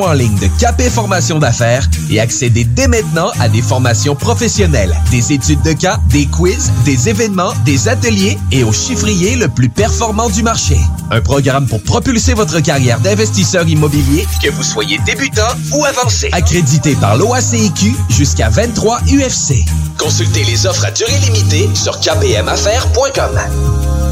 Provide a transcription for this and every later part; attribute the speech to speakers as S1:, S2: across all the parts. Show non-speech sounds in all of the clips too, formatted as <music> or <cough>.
S1: En ligne de Capé Formation d'affaires et accédez dès maintenant à des formations professionnelles, des études de cas, des quiz, des événements, des ateliers et au chiffrier le plus performant du marché. Un programme pour propulser votre carrière d'investisseur immobilier, que vous soyez débutant ou avancé. Accrédité par l'OACIQ jusqu'à 23 UFC. Consultez les offres à durée limitée sur kpmaffaires.com.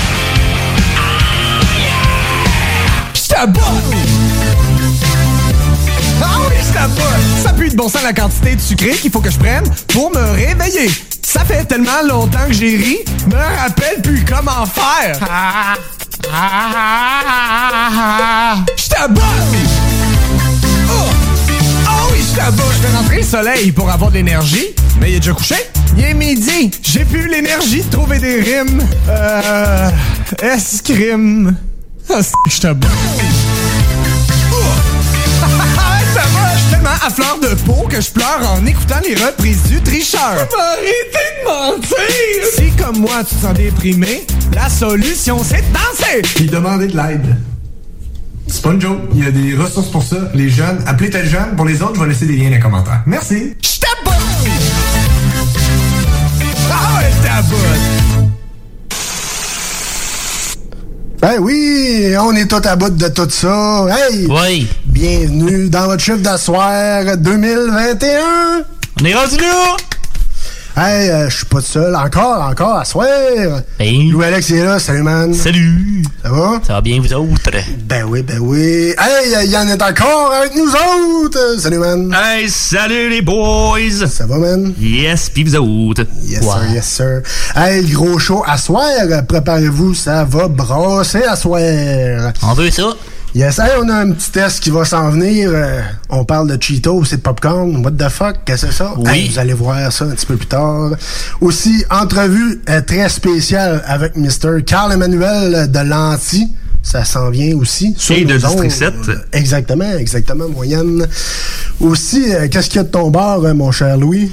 S2: Bon! Ah oui, j'étais bon! Ça pue de bon sens la quantité de sucré qu'il faut que je prenne pour me réveiller. Ça fait tellement longtemps que j'ai ri, me rappelle plus comment faire. J'étais bon! Oh! Ah oui, j'étais bon! Je vais rentrer le soleil pour avoir de l'énergie, mais il est déjà couché. Il est midi, j'ai plus l'énergie de trouver des rimes. Euh... Escrime. Ah, c'est- j'étais <laughs> bon. Ça va, je suis tellement à fleur de peau que je pleure en écoutant les reprises du tricheur. Arrêtez de mentir! Si comme moi tu te sens déprimé, la solution c'est de danser!
S3: Puis demander de l'aide. C'est pas une joke. Il y a des ressources pour ça. Les jeunes, appelez tel jeune. Pour les autres, je vais laisser des liens dans les commentaires. Merci.
S2: Bon! Ah ouais,
S4: Ben oui, on est tout à bout de tout ça. Hey!
S5: Oui.
S4: Bienvenue dans votre chiffre d'asseoir 2021.
S5: On est rendu là!
S4: Hey, euh, je suis pas seul. Encore, encore, à soir. Louis-Alex est là. Salut, man.
S5: Salut!
S4: Ça va?
S5: Ça va bien, vous autres?
S4: Ben oui, ben oui. Hey, Yann est encore avec nous autres. Salut, man.
S5: Hey, salut les boys!
S4: Ça va, man?
S5: Yes, pis vous autres?
S4: Yes, sir, yes, sir. Hey, gros show à soir. Préparez-vous, ça va brasser à soir.
S5: On veut ça?
S4: Yes, hey, on a un petit test qui va s'en venir. Euh, on parle de Cheetos et de popcorn. What the fuck? Qu'est-ce que c'est ça?
S5: Oui.
S4: Hey, vous allez voir ça un petit peu plus tard. Aussi, entrevue euh, très spéciale avec Mr. Carl Emmanuel de Lanty. Ça s'en vient aussi. sur
S5: Et de District
S4: ondes.
S5: 7.
S4: Exactement, exactement, moyenne. Aussi, euh, qu'est-ce qu'il y a de ton bord, euh, mon cher Louis?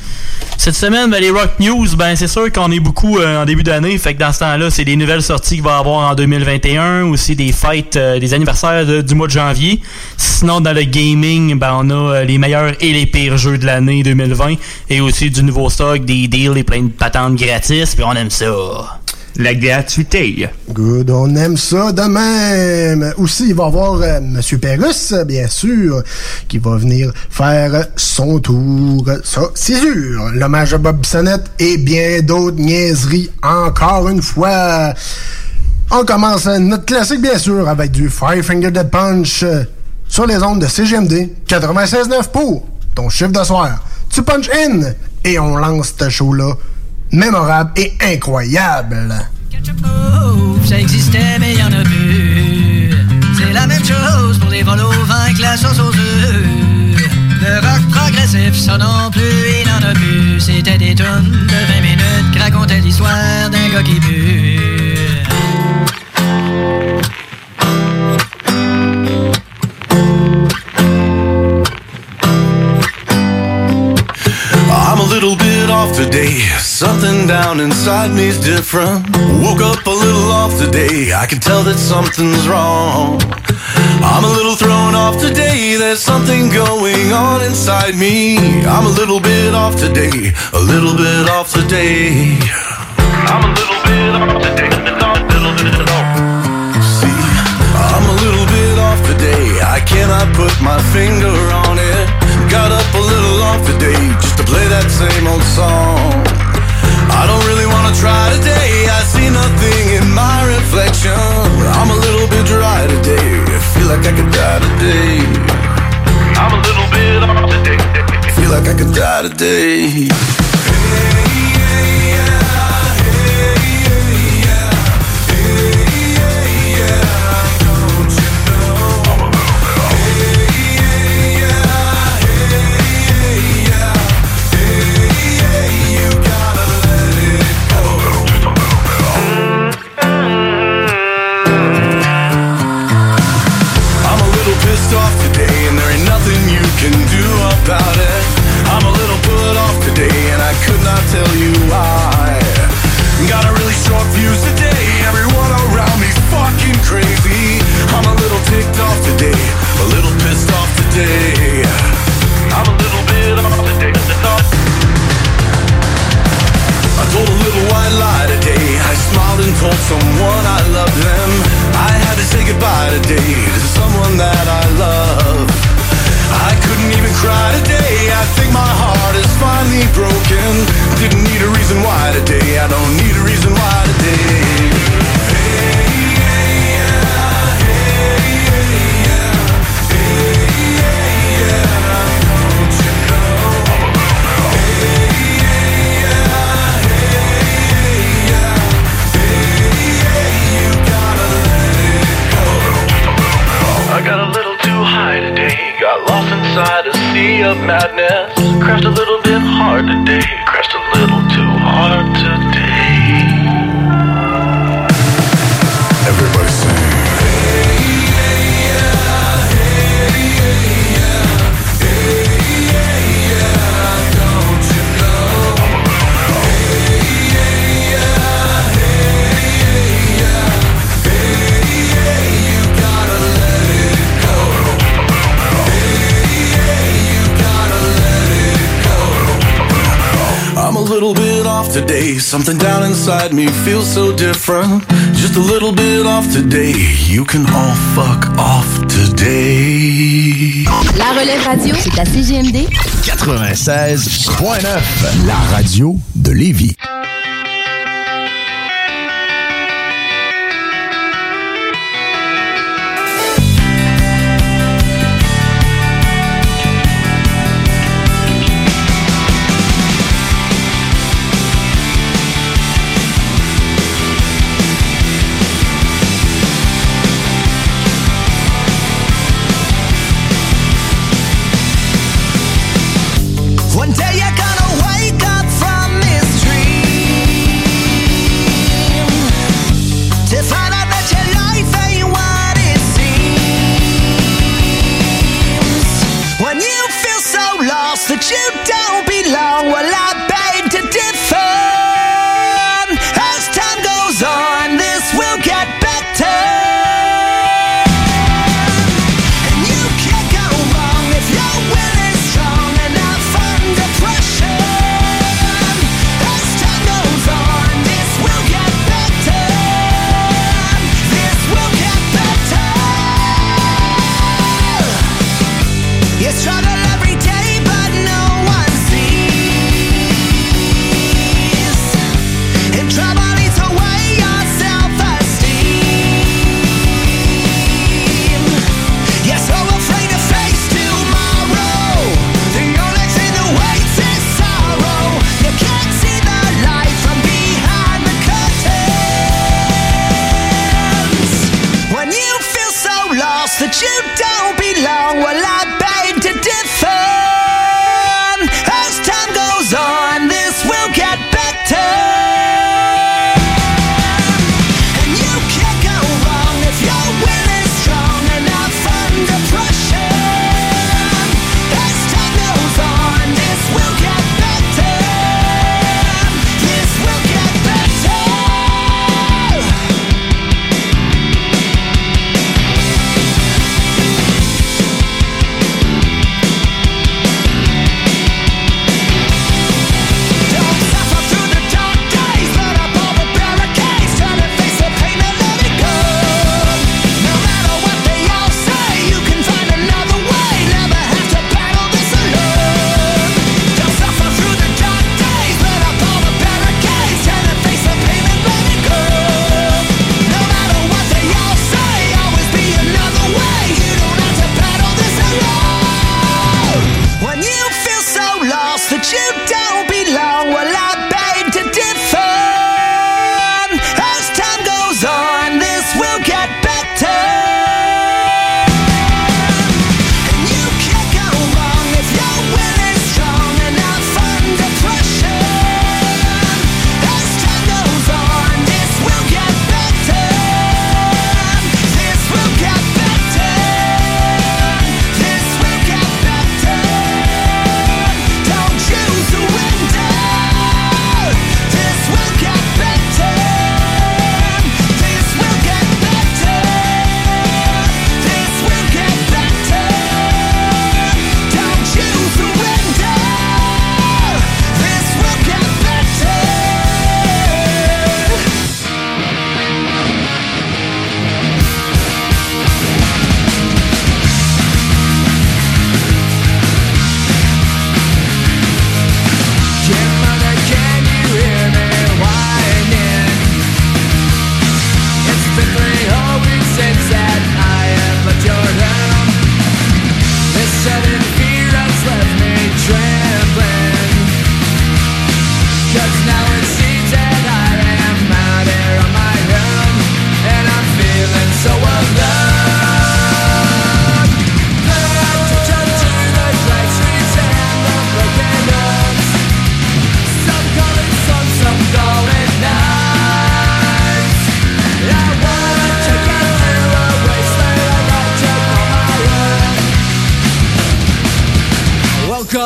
S5: Cette semaine, ben, les Rock News, ben, c'est sûr qu'on est beaucoup euh, en début d'année. Fait que dans ce temps-là, c'est des nouvelles sorties qu'il va y avoir en 2021. Aussi des fêtes, euh, des anniversaires de- du mois de janvier. Sinon, dans le gaming, ben, on a euh, les meilleurs et les pires jeux de l'année 2020. Et aussi du nouveau stock, des deals et plein de patentes gratis. Puis on aime ça. La gratuité.
S4: Good, on aime ça de même. Aussi, il va y avoir euh, Monsieur Pérus, bien sûr, qui va venir faire son tour. Ça, c'est sûr. L'hommage à Bob Bissonnette et bien d'autres niaiseries encore une fois. On commence notre classique, bien sûr, avec du Five Finger Punch euh, sur les ondes de CGMD 96.9 pour ton chiffre de soir. Tu punch in et on lance ce show-là mémorable et incroyable.
S6: ça existait, mais y en a plus. C'est la même chose pour les vols au vin que la sauce aux œufs. Le rock progressif, ça non plus, il n'en a plus. C'était des tonnes de 20 minutes qui racontaient l'histoire d'un gars qui pue.
S7: Today. Something down inside me's different. Woke up a little off today. I can tell that something's wrong. I'm a little thrown off today. There's something going on inside me. I'm a little bit off today. A little bit off today. I'm a little bit off today. Little bit off. See, I'm a little bit off today. I cannot put my finger on it. Got up a little off today just to play that same old song. I don't really wanna try today. I see nothing in my reflection. I'm a little bit dry today. I feel like I could die today. I'm a little bit off today. Feel like I could die today. Tell you why. Reason why today. I don't need a reason why today. I got a little too high today. Got lost inside a sea of madness. Crashed a little bit hard today. Crashed a little too hard today. Something down inside me feels so different. Just a little bit off today. You can all fuck off today.
S8: La relève radio, c'est à CGMD
S9: 96.9, la radio de Lévis.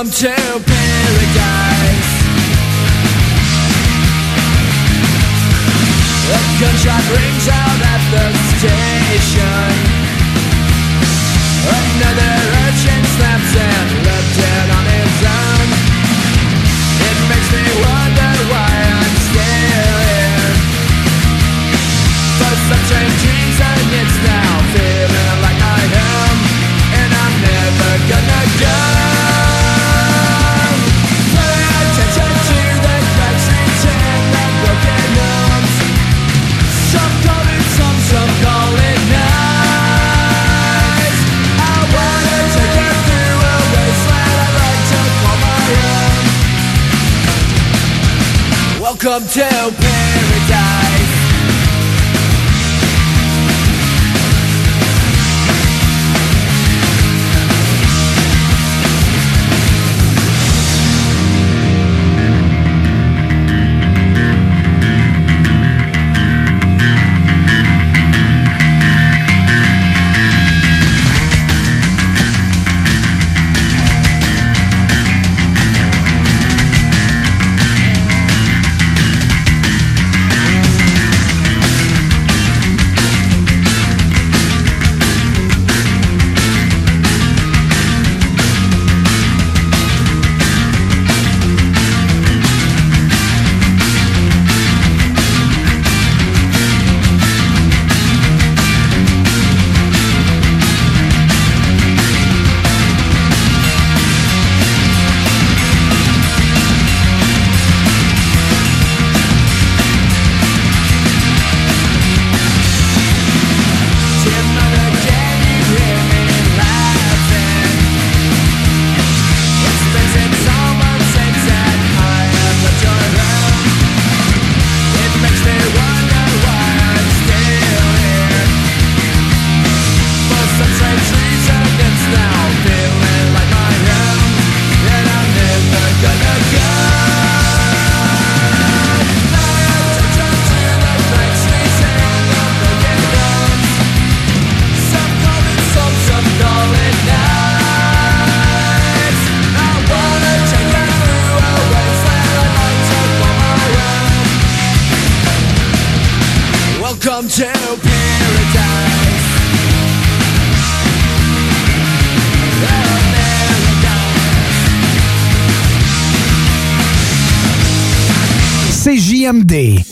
S10: Welcome Welcome to
S11: CJMD.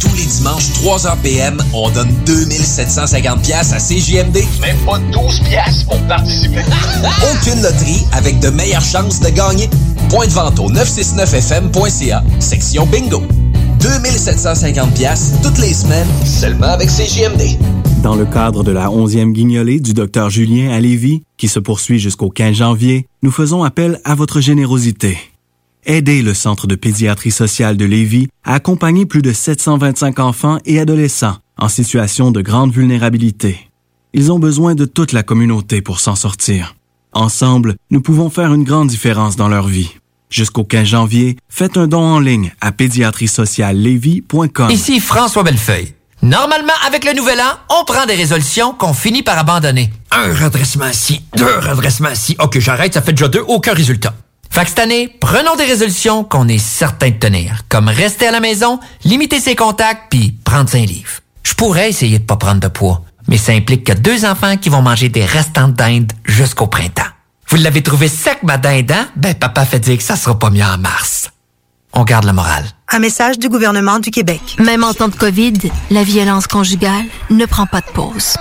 S1: Tous les dimanches, 3h PM, on donne 2750 pièces à CJMD. Même pas 12 pièces pour participer. <laughs> Aucune loterie avec de meilleures chances de gagner. Point de vente au 969fm.ca, section bingo. 2750 pièces toutes les semaines, seulement avec CJMD.
S12: Dans le cadre de la 11e guignolée du Dr Julien à Lévis, qui se poursuit jusqu'au 15 janvier, nous faisons appel à votre générosité. Aidez le Centre de pédiatrie sociale de Lévis à accompagner plus de 725 enfants et adolescents en situation de grande vulnérabilité. Ils ont besoin de toute la communauté pour s'en sortir. Ensemble, nous pouvons faire une grande différence dans leur vie. Jusqu'au 15 janvier, faites un don en ligne à pédiatriesociallevy.com.
S13: Ici François Bellefeuille. Normalement, avec le nouvel an, on prend des résolutions qu'on finit par abandonner. Un redressement ici, deux redressements ici. Ok, j'arrête, ça fait déjà deux, aucun résultat. Fait que cette année, prenons des résolutions qu'on est certain de tenir, comme rester à la maison, limiter ses contacts, puis prendre un livre. Je pourrais essayer de pas prendre de poids, mais ça implique que deux enfants qui vont manger des restants de dinde jusqu'au printemps. Vous l'avez trouvé sec, ma dinde, hein? Ben, papa fait dire que ça sera pas mieux en mars. On garde le moral.
S14: Un message du gouvernement du Québec.
S8: Même en temps de COVID, la violence conjugale ne prend pas de pause.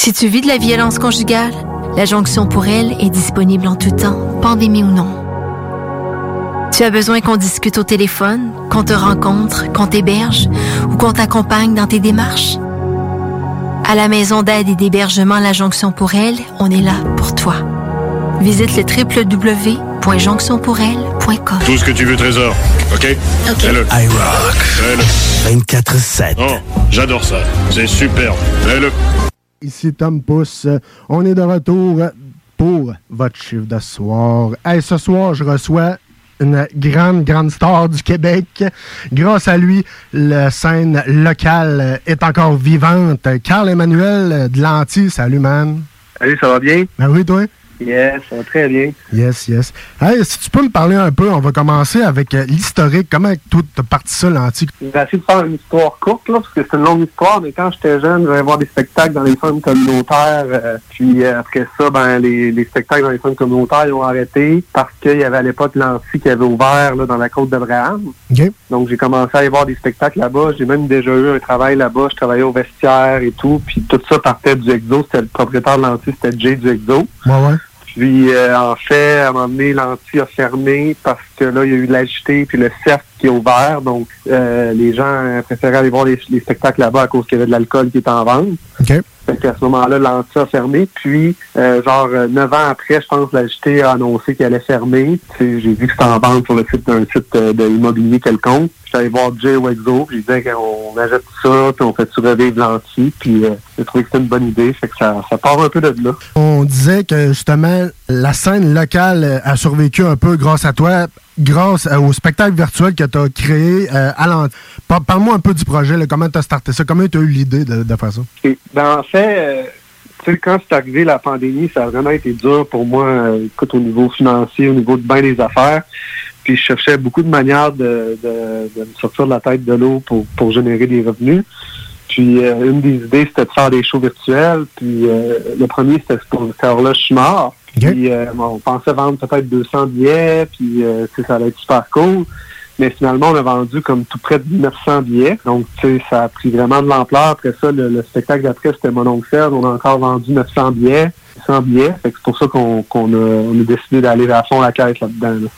S8: Si tu vis de la violence conjugale, la jonction pour elle est disponible en tout temps, pandémie ou non. Tu as besoin qu'on discute au téléphone, qu'on te rencontre, qu'on t'héberge ou qu'on t'accompagne dans tes démarches? À la maison d'aide et d'hébergement La Jonction pour elle, on est là pour toi. Visite le www.jonctionpourelle.com.
S15: Tout ce que tu veux, Trésor. OK?
S8: OK.
S15: Fais-le.
S9: I rock.
S15: Fais-le.
S9: 24-7.
S15: Oh, j'adore ça. C'est super. Fais-le.
S4: Ici Tom Pousse. On est de retour pour votre chiffre de soir. Hey, ce soir, je reçois une grande, grande star du Québec. Grâce à lui, la scène locale est encore vivante. Carl Emmanuel de Lanty, salut man.
S16: Salut, ça va bien?
S4: Ben oui, toi?
S16: Yes, ça va très bien.
S4: Yes, yes. Hey, si tu peux me parler un peu, on va commencer avec euh, l'historique. Comment toi, t'as parti ça, l'antique?
S16: Je vais essayer de faire une histoire courte, là, parce que c'est une longue histoire, mais quand j'étais jeune, j'allais voir des spectacles dans les centres communautaires. euh, puis euh, après ça, ben les, les spectacles dans les centres communautaires, ils ont arrêté parce qu'il y avait à l'époque l'Anti qui avait ouvert là, dans la côte d'Abraham.
S4: OK.
S16: Donc j'ai commencé à aller voir des spectacles là-bas. J'ai même déjà eu un travail là-bas. Je travaillais au vestiaire et tout. Puis tout ça partait du Exo. C'était le propriétaire de l'Anti, c'était Jay du Exo.
S4: Ouais, ouais.
S16: Puis, euh, en fait, à un moment donné, l'anti a fermé parce que là, il y a eu l'agité puis le cercle qui est ouvert. Donc, euh, les gens préféraient aller voir les, les spectacles là-bas à cause qu'il y avait de l'alcool qui était en vente.
S4: OK.
S16: Fait qu'à ce moment-là, l'anti a fermé. Puis, euh, genre, euh, neuf ans après, je pense, l'agité a annoncé qu'elle allait fermer. Tu sais, J'ai vu que c'était en vente sur le site d'un site euh, de immobilier quelconque. Allé voir Jay Wexo, puis je disais qu'on achète ça, puis on fait tu revivre l'anti. Puis, euh, j'ai trouvé que c'était une bonne idée. Fait que ça, ça part un peu de là.
S4: On disait que justement, la scène locale euh, a survécu un peu grâce à toi, grâce euh, au spectacle virtuel que tu as créé euh, à Parle-moi un peu du projet, comment tu as starté ça, comment tu as eu l'idée de, faire ça?
S16: Ben, en fait, euh, quand c'est arrivé la pandémie, ça a vraiment été dur pour moi, euh, écoute, au niveau financier, au niveau de bien des affaires. Puis je cherchais beaucoup de manières de, me sortir de la tête de l'eau pour générer des revenus. Puis euh, une des idées, c'était de faire des shows virtuels. Puis euh, le premier, c'était pour faire là, je suis mort. Puis euh, on pensait vendre peut-être 200 billets, puis ça allait être super cool. Mais finalement, on a vendu comme tout près de 900 billets. Donc, tu sais, ça a pris vraiment de l'ampleur. Après ça, le, le spectacle d'après, c'était Mon oncle Serge. On a encore vendu 900 billets. 100 billets. Fait que c'est pour ça qu'on a, on a décidé d'aller à fond la caisse là-dedans. là.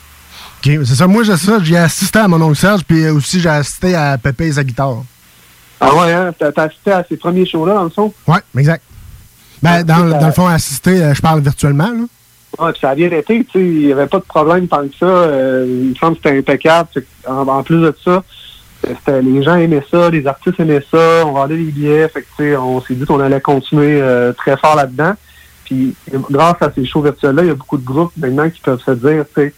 S4: OK, c'est ça, moi j'ai assisté à mon oncle Serge, puis aussi j'ai assisté à Pépé et sa guitare.
S16: Ah ouais, hein? T'as assisté à ces premiers shows-là, dans le fond?
S4: Ouais, exact. Ben, dans, dans le fond, assisté, euh, je parle virtuellement, là.
S16: Ouais, puis ça a bien été, tu sais, il n'y avait pas de problème tant que ça. Euh, il me semble que c'était impeccable. En, en plus de ça, c'était- les gens aimaient ça, les artistes aimaient ça, on vendait des billets. Fait que, on s'est dit qu'on allait continuer euh, très fort là-dedans. Puis grâce à ces shows virtuels-là, il y a beaucoup de groupes maintenant qui peuvent se dire, tu sais, OK,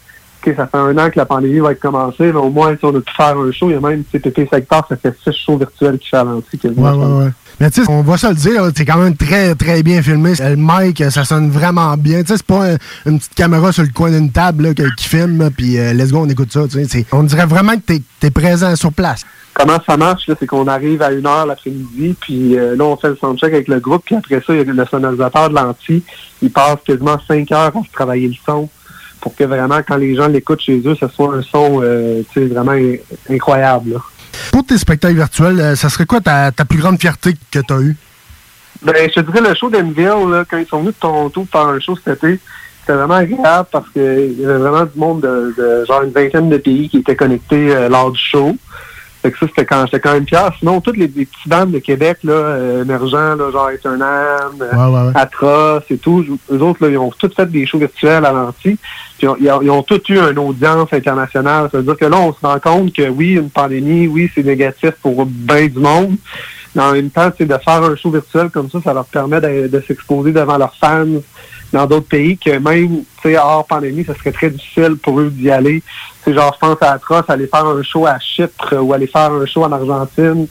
S16: ça fait un an que la pandémie va être commencée, mais au moins, on a pu faire un show. Il y a même, Pépé Secteur, ça fait six shows virtuels qui fait alentir.
S4: Ouais, ouais, ouais. Mais tu sais, on va se le dire, c'est quand même très, très bien filmé. Le mic, ça sonne vraiment bien. Tu sais, c'est pas un- une petite caméra sur le coin d'une table là, qui filme, puis euh, let's go, on écoute ça. On dirait vraiment que t'es es présent sur place.
S16: Comment ça marche, c'est qu'on arrive à une heure l'après-midi, puis euh, là, on fait le soundcheck avec le groupe, puis après ça, il y a le sonorisateur de l'anti, il passe quasiment cinq heures à travailler le son pour que vraiment, quand les gens l'écoutent chez eux, ce soit un son euh, tu sais, vraiment in- incroyable. là.
S4: Pour tes spectacles virtuels, euh, ça serait quoi ta, ta plus grande fierté que t'as eue?
S16: Ben, je te dirais, le show d'Enville, quand ils sont venus de Toronto faire un show cet été, c'était vraiment agréable parce qu'il y avait vraiment du monde de, de genre une vingtaine de pays qui étaient connectés euh, lors du show. Fait que ça, c'était quand, j'étais quand même fier. Sinon, toutes les, les petits bandes de Québec, là, euh, émergents, là, genre Eternam,
S4: Ouais, ouais, ouais.
S16: Atroce et tout, eux autres, là, ils ont tous fait des shows virtuels à l'anti. Puis ils ont, ils tous eu une audience internationale. Ça veut dire que là, on se rend compte que oui, une pandémie, oui, c'est négatif pour bien du monde. Mais en même temps, c'est de faire un show virtuel comme ça, ça leur permet de, de s'exposer devant leurs fans dans d'autres pays que même, tu sais, hors pandémie, ça serait très difficile pour eux d'y aller. Sais, genre, je pense à Atroce, aller faire un show à Chypre ou aller faire un show en Argentine.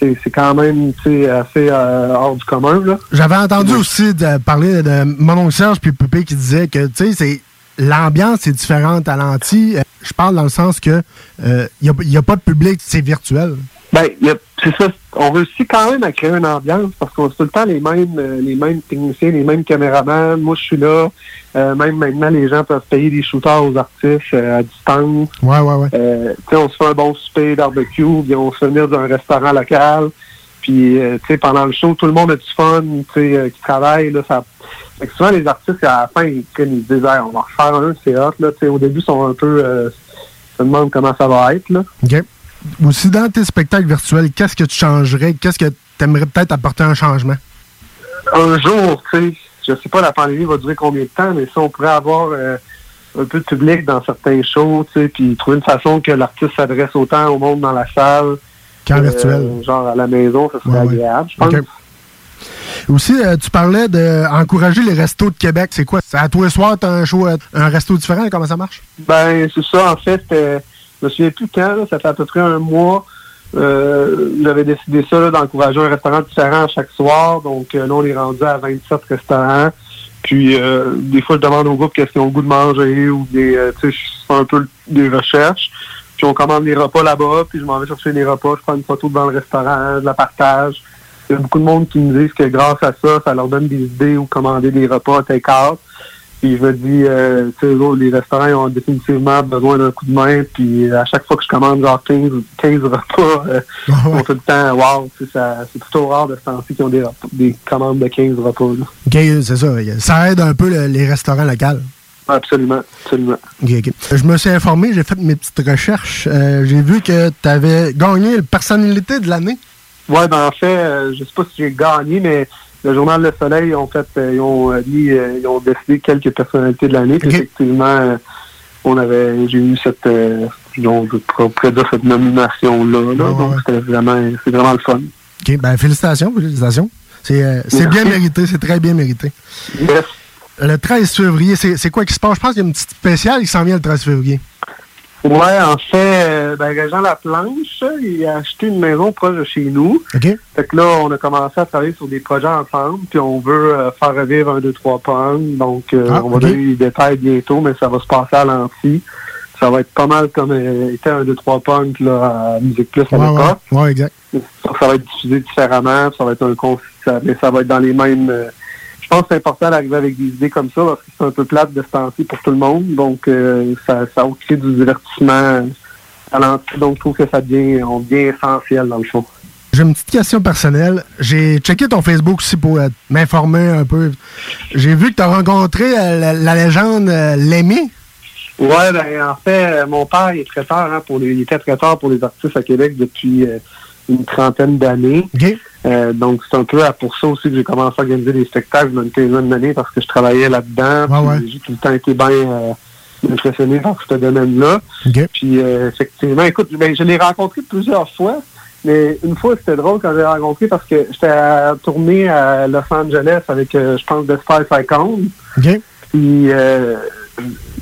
S16: c'est c'est quand même assez euh, hors du commun. Là.
S4: J'avais entendu aussi de parler de mon oncle Serge puis Poupée qui disait que, tu sais, c'est l'ambiance est différente à l'anti. Euh, Je parle dans le sens que il n'y a, pas de public, c'est virtuel.
S16: Ben, c'est ça. On réussit quand même à créer une ambiance parce qu'on a tout le temps les mêmes, euh, les mêmes techniciens, les mêmes caméramans. Moi, je suis là. Euh, même maintenant, les gens peuvent payer des shooters aux artistes euh, à distance.
S4: Ouais, ouais, ouais.
S16: Euh, tu sais, on se fait un bon souper barbecue, puis on se venir d'un restaurant local. Puis, euh, tu sais, pendant le show, tout le monde a du fun, tu sais, euh, qui travaille. Là, ça... Fait que souvent, les artistes, à la fin, ils, ils se disent, Hey, on va refaire un, c'est hot. Là, au début, ils sont un peu... Euh, se demandent comment ça va être. Là.
S4: OK. Aussi, dans tes spectacles virtuels, qu'est-ce que tu changerais? Qu'est-ce que tu aimerais peut-être apporter un changement?
S16: un jour, tu sais, je sais pas la pandémie va durer combien de temps, mais si on pourrait avoir euh, un peu de public dans certains shows, tu sais, puis trouver une façon que l'artiste s'adresse autant au monde dans la salle
S4: Qu'en
S16: que,
S4: virtuel.
S16: euh, genre à la maison, ça serait
S4: Ouais, ouais.
S16: agréable, je pense.
S4: Aussi, euh, tu parlais d'encourager les restos de Québec. C'est quoi? À tous les soirs, tu as un show, euh, un resto différent? Comment ça marche?
S16: Ben, c'est ça, en fait, euh, je me souviens plus quand, là, ça fait à peu près un mois. J'avais décidé ça, d'encourager un restaurant différent chaque soir. Donc là, on est rendu à 27 restaurants. Puis des fois, je demande au groupe qu'est-ce qu'ils ont le goût de manger ou des, tu sais, je fais un peu des recherches. Puis on commande les repas là-bas, puis je m'en vais chercher les repas, je prends une photo devant le restaurant, je la partage. Il y a beaucoup de monde qui me disent que grâce à ça, ça leur donne des idées ou commander des repas take-out. Puis je me dis, euh, tu sais, les restaurants ils ont définitivement besoin d'un coup de main. Puis euh, à chaque fois que je commande genre 15, 15 repas, euh, ont tout le temps, wow, c'est plutôt rare de ce temps-ci qu'ils ont des, repas- des commandes de 15 repas. là.
S4: OK, c'est ça. Ça aide un peu le- les restaurants locaux.
S16: Absolument, absolument.
S4: Je me suis informé, j'ai fait mes petites recherches. Euh, j'ai vu que tu avais gagné la personnalité de l'année.
S16: Ouais, ben en fait, euh, je sais pas si j'ai gagné, mais le journal Le Soleil ont fait, euh, ils ont euh, mis, ils ont décidé quelques personnalités de l'année. Effectivement, on avait, j'ai eu cette, donc, pourrais dire cette nomination là. là. donc c'était vraiment, c'est vraiment le fun.
S4: OK, ben félicitations, félicitations. C'est euh, bien mérité, c'est très bien mérité.
S16: Yes.
S4: Le 13 février, c'est quoi qui se passe? Je pense qu'il y a une petite spéciale qui s'en vient le 13 février.
S16: Ouais, en fait, euh, ben, Régent Laplanche, il a acheté une maison proche de chez nous.
S4: OK.
S16: Fait que là, on a commencé à travailler sur des projets ensemble, puis on veut euh, faire revivre un, deux, trois pommes. Donc, euh,
S4: Ah,
S16: on va donner les détails bientôt, mais ça va se passer à l'anti. Ça va être pas mal comme euh, était un, deux, trois punks là, à Musique Plus à
S4: Ouais,
S16: l'époque.
S4: ouais, ouais, exact.
S16: Ça, ça va être diffusé différemment, ça va être un mais ça va être dans les mêmes. Pense que c'est important d'arriver avec des idées comme ça parce que c'est un peu plate de se temps-ci pour tout le monde. Donc, euh, ça, ça crée du divertissement à l'anti. Donc, je trouve que ça devient, on devient essentiel dans le fond.
S4: J'ai une petite question personnelle. J'ai checké ton Facebook aussi pour euh, m'informer un peu. J'ai vu que tu as rencontré euh, la, la légende euh.
S16: Ouais, ben, en fait, mon père il est traiteur, hein, pour les, il était traiteur pour les artistes à Québec depuis une trentaine d'années. Euh, donc, c'est un peu à- pour ça aussi que j'ai commencé à organiser des spectacles dans une quinzaine d'années parce que je travaillais là-dedans.
S4: Ouais,
S16: J'ai tout le temps été bien euh, impressionné par ce domaine-là. Puis, euh, effectivement, écoute, ben, je l'ai rencontré plusieurs fois. Mais une fois, c'était drôle quand je l'ai rencontré parce que j'étais à tourner à Los Angeles avec, euh, je pense, The Spice Icon.
S4: OK.
S16: Puis, il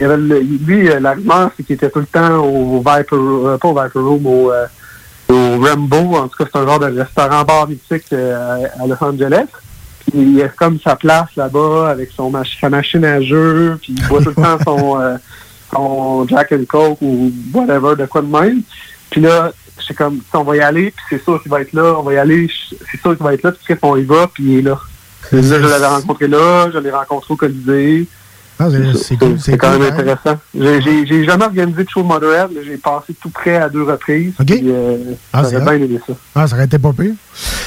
S16: y avait le- lui, la rumeur, c'est qu'il était tout le temps au Viper, euh, pas au Viper Room, au, au Rambo. En tout cas, c'est un genre de restaurant-bar mythique euh, à Los Angeles. Puis, il a comme sa place là-bas avec son mach- sa machine à jeu. Puis, il boit tout le temps son, <laughs> euh, son Jack and Coke ou whatever, de quoi de même. Puis là, c'est comme, on va y aller, puis c'est sûr qu'il va être là. On va y aller, c'est sûr qu'il va être là. Puis, on y va, puis il est là. Là, je l'avais rencontré là, je l'ai rencontré au Colisée.
S4: Ah, c'est- cool.
S16: Quand même
S4: hein?
S16: intéressant. J'ai- jamais organisé de show de mais j'ai passé tout près à deux reprises.
S4: OK.
S16: puis, euh,
S4: Ah, vrai.
S16: bien aimé ça.
S4: Ah, ça aurait été pas pire.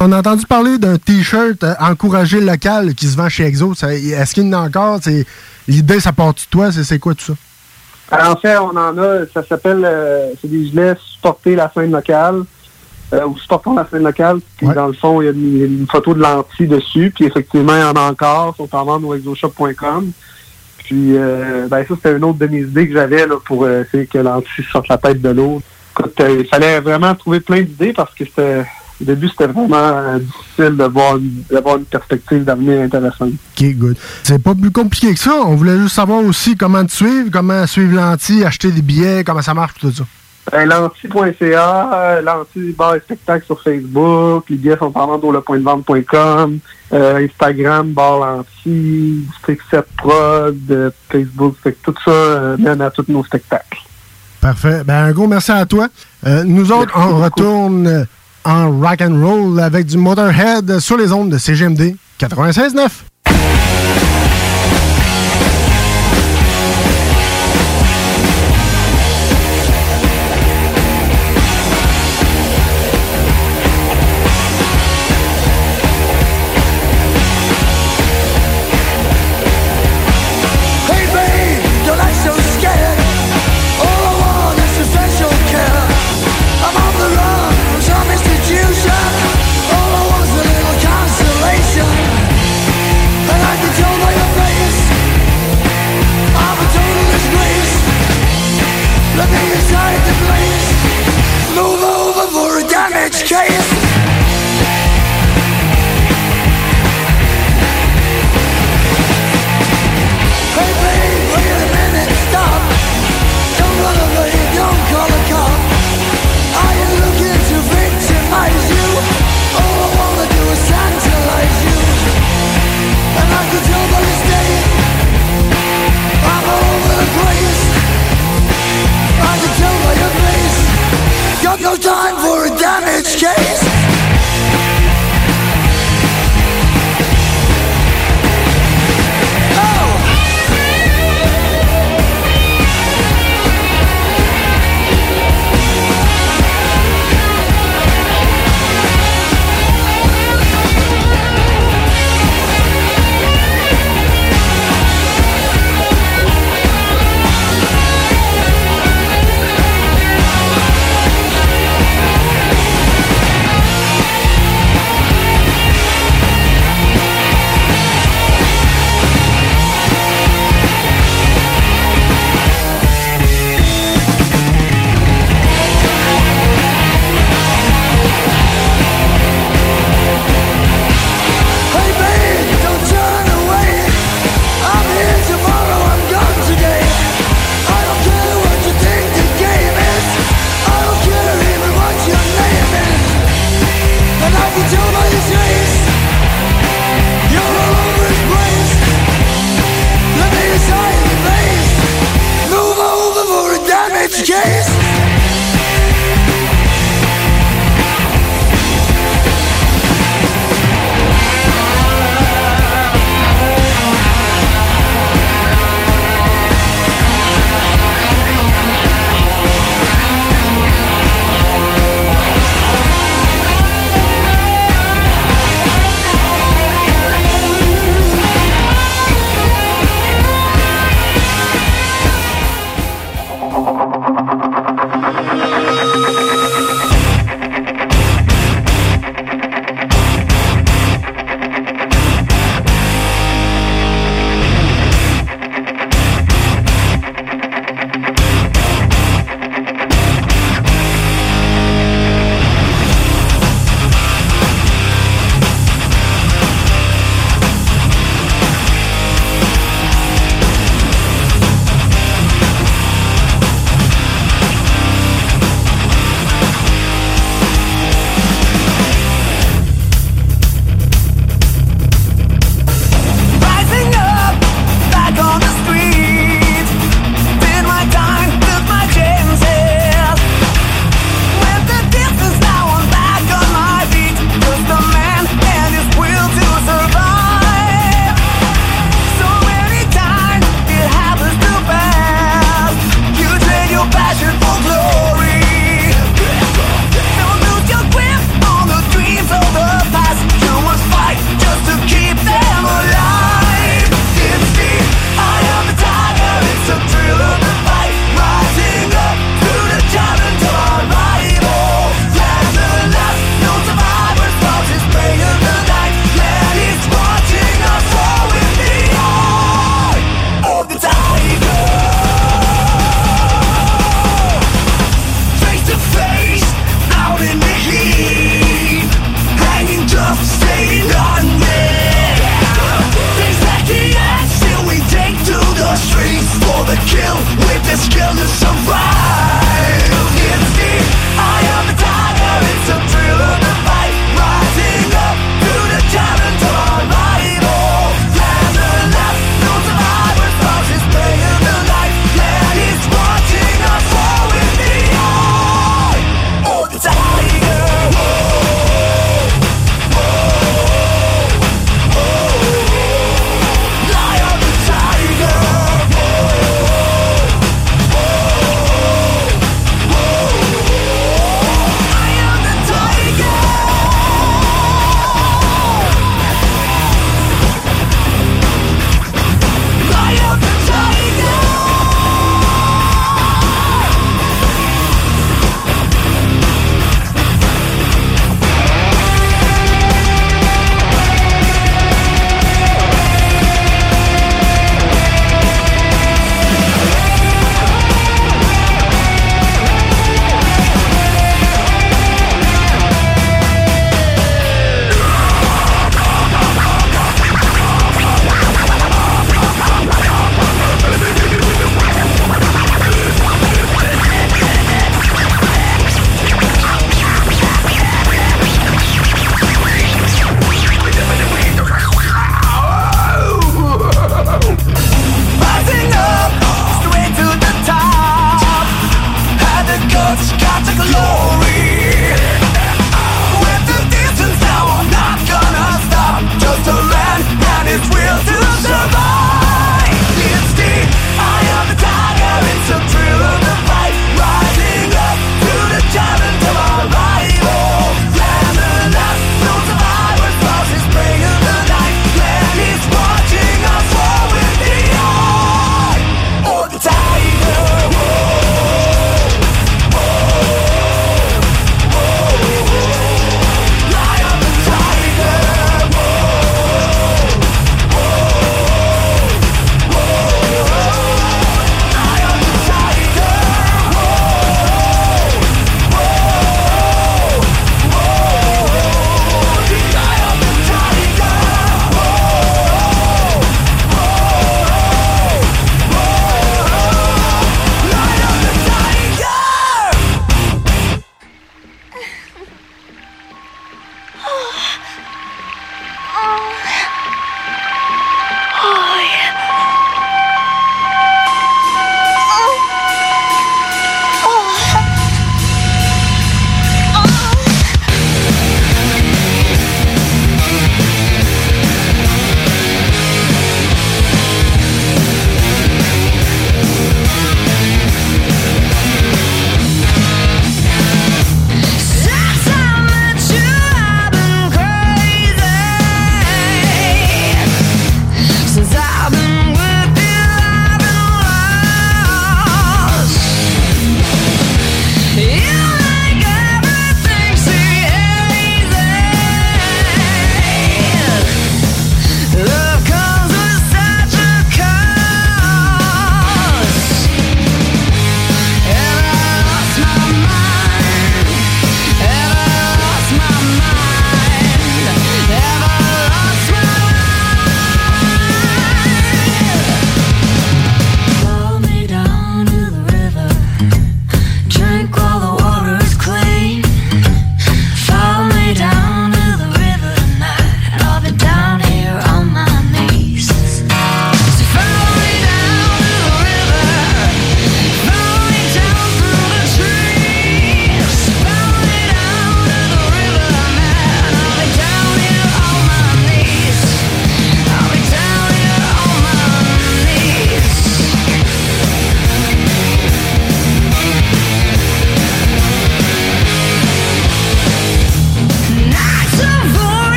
S4: On a entendu parler d'un T-shirt euh, encouragé local qui se vend chez Exo. Ça- Est-ce qu'il y en a encore? L'idée, ça part de toi? C'est quoi tout ça?
S16: Alors, en fait, on en a, ça s'appelle, euh, c'est des gilets supporter la scène locale, ou supportons la scène locale. Puis dans le fond, il y a une, une photo de l'anti dessus, puis effectivement, il y en a encore, ils sont en vente au exoshop.com. Puis, euh, ben ça, c'était une autre de mes idées que j'avais là, pour euh, essayer que l'anti sorte la tête de l'eau. Écoute, euh, il fallait vraiment trouver plein d'idées parce que c'était, au début, c'était vraiment euh, difficile de voir une- d'avoir une perspective d'avenir intéressante.
S4: OK, good. C'est pas plus compliqué que ça. On voulait juste savoir aussi comment te suivre, comment suivre l'anti, acheter des billets, comment ça marche, tout ça.
S16: Ben, L'anti.ca, l'anti euh, bar et spectacle sur Facebook, les billets sont en vente au lepointdevente.com, euh, Instagram, bar l'anti, District 7 Prod, euh, Facebook, fait, tout ça euh, mène à tous nos spectacles.
S17: Parfait. Ben, un gros merci à toi. Euh, nous autres, on retourne euh, en rock and roll avec du Motorhead sur les ondes de CGMD 96.9.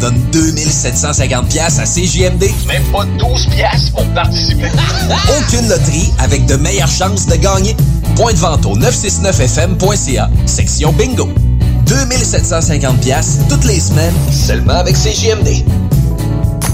S1: donne 2750 pièces à CJMD.
S18: Même pas 12 piastres pour participer. <laughs>
S1: Aucune loterie avec de meilleures chances de gagner. Point de vente au 969fm.ca, section bingo. 2750 pièces toutes les semaines, seulement avec CJMD.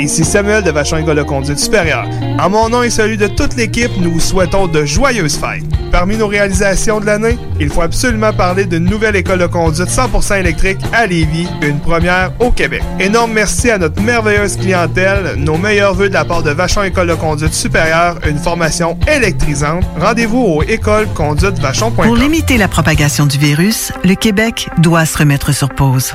S19: Ici Samuel de Vachon École de Conduite Supérieure. En mon nom et celui de toute l'équipe, nous vous souhaitons de joyeuses fêtes. Parmi nos réalisations de l'année, il faut absolument parler d'une nouvelle école de conduite 100% électrique à Lévis, une première au Québec. Énorme merci à notre merveilleuse clientèle, nos meilleurs voeux de la part de Vachon École de Conduite Supérieure, une formation électrisante. Rendez-vous au écoleconduitevachon.com.
S20: Pour limiter la propagation du virus, le Québec doit se remettre sur pause.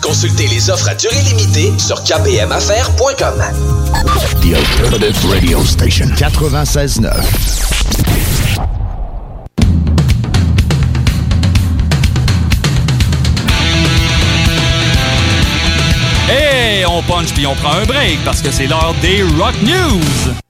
S1: Consultez les offres à durée limitée sur kpmaffaires.com.
S11: The Alternative Radio Station 96.9.
S21: Hey, on punch puis on prend un break parce que c'est l'heure des Rock News.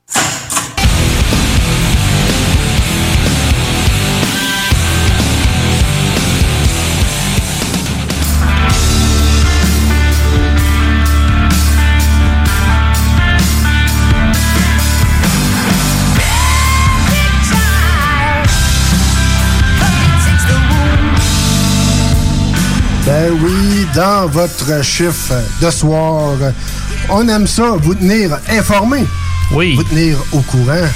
S4: Ben oui, dans votre chiffre de soir, on aime ça, vous tenir informé.
S5: Oui.
S4: Vous tenir au courant.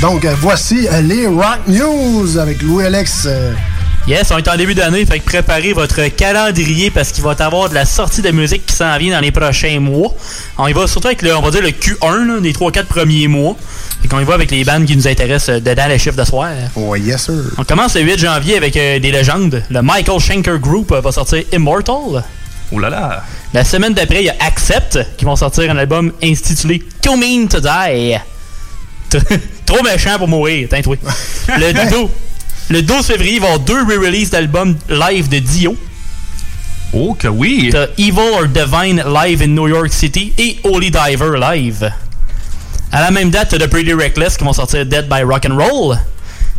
S4: Donc, euh, voici euh, les Rock News avec Louis-Alex.
S5: Yes, on est en début d'année, fait que préparez votre calendrier parce qu'il va y avoir de la sortie de musique qui s'en vient dans les prochains mois. On y va surtout avec le, on va dire le Q1, là, des 3-4 premiers mois. Fait qu'on y va avec les bandes qui nous intéressent dedans les chiffres de soir.
S4: Oh, yes, sir.
S5: On commence le 8 janvier avec euh, des légendes. Le Michael Schenker Group euh, va sortir Immortal.
S21: Oh là là.
S5: La semaine d'après, il y a Accept qui vont sortir un album intitulé Too Mean to Die. <laughs> Trop méchant pour mourir, t'in, toi. <laughs> Le, do- le 12 février, il va y avoir deux re-releases d'albums live de Dio.
S21: Oh, que oui!
S5: T'as Evil or Divine live in New York City et Holy Diver live. À la même date, t'as The Pretty Reckless qui vont sortir Dead by Rock and Roll.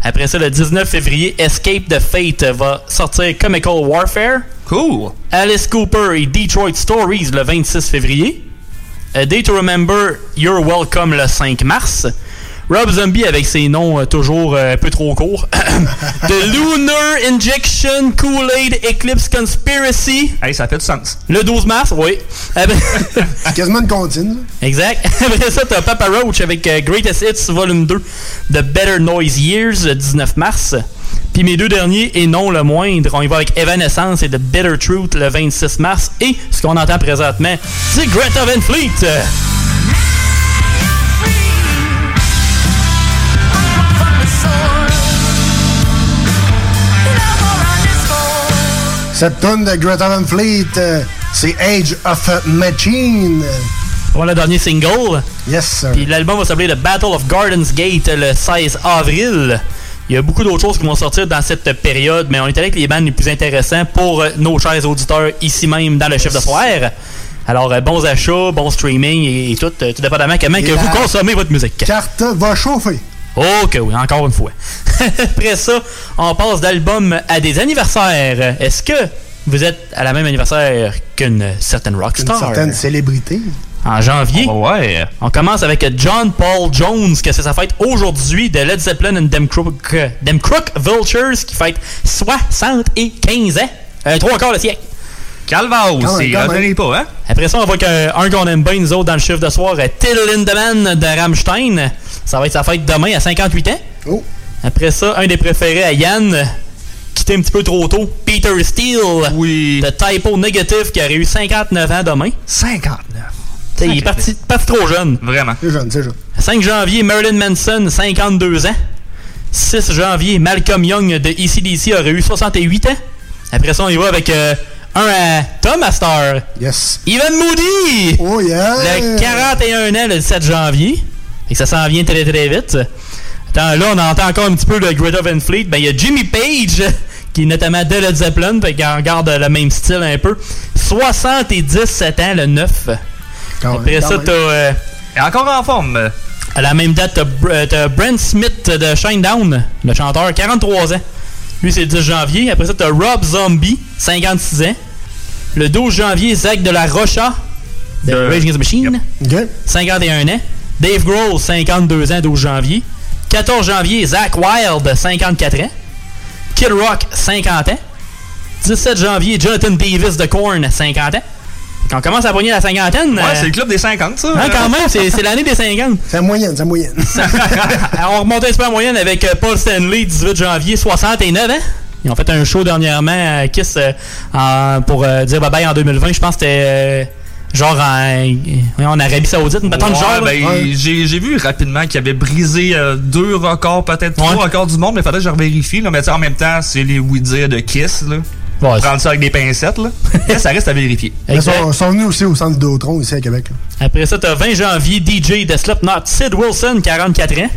S5: Après ça, le 19 février, Escape the Fate va sortir Comical Warfare.
S21: Cool.
S5: Alice Cooper et Detroit Stories le 26 février. A Day to Remember, You're Welcome le 5 mars. Rob Zombie avec ses noms euh, toujours euh, un peu trop courts. <coughs> The Lunar Injection Kool-Aid Eclipse Conspiracy.
S21: Hey, ça fait du sens.
S5: Le 12 mars, oui. <laughs>
S4: Quasiment une comptine.
S5: Exact. <laughs> Après ça, t'as Papa Roach avec euh, Greatest Hits Volume 2 The Better Noise Years le 19 mars. Puis mes deux derniers, et non le moindre, on y va avec Evanescence et The Bitter Truth le 26 mars. Et ce qu'on entend présentement, c'est Greta Van Fleet.
S4: Cette tonne de Greta Van Fleet, euh, c'est Age of Machine.
S5: Voilà le dernier single.
S4: Yes, sir.
S5: Puis l'album va s'appeler The Battle of Gardens Gate le 16 avril. Il y a beaucoup d'autres choses qui vont sortir dans cette période, mais on est allé avec les bands les plus intéressants pour euh, nos chers auditeurs ici même dans le chef de soir. Alors, euh, bons achats, bon streaming et, et tout, tout dépendamment comment
S4: Et
S5: que vous consommez votre musique.
S4: Carte va chauffer.
S5: Oh que oui, encore une fois. <laughs> Après ça, on passe d'album à des anniversaires. Est-ce que vous êtes à la même anniversaire qu'une certaine
S4: Une
S5: rockstar?
S4: certaine célébrité.
S5: En janvier.
S22: ouais.
S5: On commence avec John Paul Jones, que c'est sa fête aujourd'hui, de Led Zeppelin and Them Crook, Them Crook Vultures, qui fête 75 ans. Euh, trois quarts de siècle.
S22: Calva aussi, pas, hein?
S5: Après ça, on voit qu'un qu'on aime bien, nous autres, dans le chiffre de soir, Till Lindemann de Rammstein. Ça va être sa fête demain à 58 ans.
S4: Oh.
S5: Après ça, un des préférés à Yann, quitté un petit peu trop tôt, Peter Steele.
S22: Oui.
S5: De Typo Negative, qui aurait eu 59 ans demain.
S22: 59.
S5: T'sais, il est parti, parti trop jeune.
S22: Vraiment.
S4: C'est jeune, c'est jeune.
S5: 5 janvier, Marilyn Manson, 52 ans. 6 janvier, Malcolm Young de ECDC aurait eu 68 ans. Après ça, on y va avec euh, un à Tom Astor.
S4: Yes.
S5: Evan Moody.
S4: Oh yeah.
S5: Le 41 ans le 17 janvier. Et ça s'en vient très très vite. Attends, là, on entend encore un petit peu le Great of Fleet. Ben, il y a Jimmy Page, <laughs> qui est notamment de Led Zeppelin, fait qu'on garde le même style un peu. 77 ans le 9. Après ça, t'as. euh,
S22: Et encore en forme.
S5: à la même date, t'as euh, t'as Brent Smith de Shinedown, le chanteur, 43 ans. Lui, c'est le 10 janvier. Après ça, t'as Rob Zombie, 56 ans. Le 12 janvier, Zach de la Rocha, de Rage Against the Machine, 51 ans. Dave Grohl, 52 ans, 12 janvier. 14 janvier, Zach Wild, 54 ans. Kid Rock, 50 ans. 17 janvier, Jonathan Davis de Korn, 50 ans. On commence à poigner la cinquantaine.
S22: Ouais,
S5: euh,
S22: c'est le club des 50, ça.
S5: Hein, quand même, c'est l'année des 50.
S4: C'est la moyenne, c'est la moyenne.
S5: Alors, <laughs> on remonte un petit peu en moyenne avec euh, Paul Stanley, 18 janvier, 69 ans. Ils ont fait un show dernièrement à Kiss euh, en- pour euh, dire bye-bye en 2020. Je pense que c'était euh, genre en, en Arabie Saoudite, une patente
S22: Ouais,
S5: genre.
S22: ben,
S5: Ouais.
S22: j'ai, vu rapidement qu'il avait brisé euh, deux records, peut-être trois
S5: Ouais.
S22: records du monde, mais il faudrait que je revérifie. Là. Mais tu sais, en même temps, c'est les oui-dire de Kiss. Là.
S5: Ouais,
S22: Prendre ça avec des pincettes. Là. Mais ça reste à vérifier. <laughs>
S4: Ils sont, sont venus aussi au centre D'autron, ici à Québec. là.
S5: Après ça, t'as 20 janvier, DJ de Slipknot, Sid Wilson, 44 ans.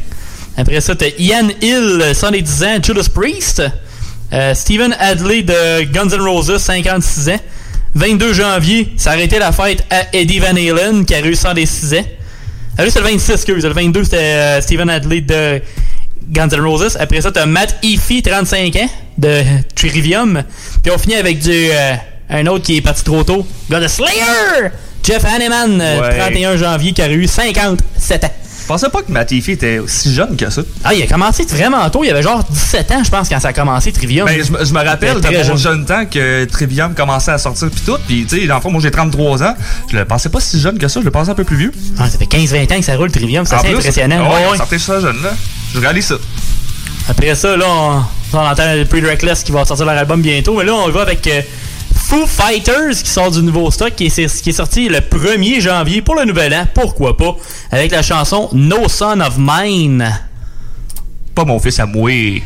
S5: Après ça, t'as Ian Hill, 110 ans, Judas Priest. Euh, Stephen Hadley de Guns N' Roses, 56 ans. 22 janvier, ça a arrêté la fête à Eddie Van Halen, qui a eu 106 ans. Ah, lui, c'est le 26, excuse. Le 22, c'était euh, Stephen Hadley de Guns N' Roses. Après ça, t'as Matt Heafy, 35 ans, de Trivium. Puis on finit avec du, euh, un autre qui est parti trop tôt. Gars de Slayer! Jeff Hanneman, euh,
S22: Ouais.
S5: 31 janvier, qui a eu 57 ans.
S22: Je pensais pas que Matifi était aussi jeune que ça.
S5: Ah, il a commencé vraiment tôt. Il avait genre 17 ans, je pense, quand ça a commencé, Trivium.
S22: Ben, je, me- je me rappelle de mon
S5: jeune.
S22: temps que Trivium commençait à sortir pis tout. Pis tu sais, dans le fond, moi j'ai 33 ans. Je le pensais pas si jeune que ça, je le pensais un peu plus vieux.
S5: Ah, ça fait 15-20 ans que ça roule, Trivium. C'est assez impressionnant.
S22: Ouais,
S5: Ouais,
S22: ça jeune là. Je réalise ça.
S5: Après ça, là, on, on entend le Pretty Reckless qui va sortir leur album bientôt. Mais là, on va avec euh, Foo Fighters qui sort du nouveau stock qui est, qui est sorti le 1er janvier pour le nouvel an. Pourquoi pas? Avec la chanson No Son of Mine.
S22: Pas mon fils à mourir.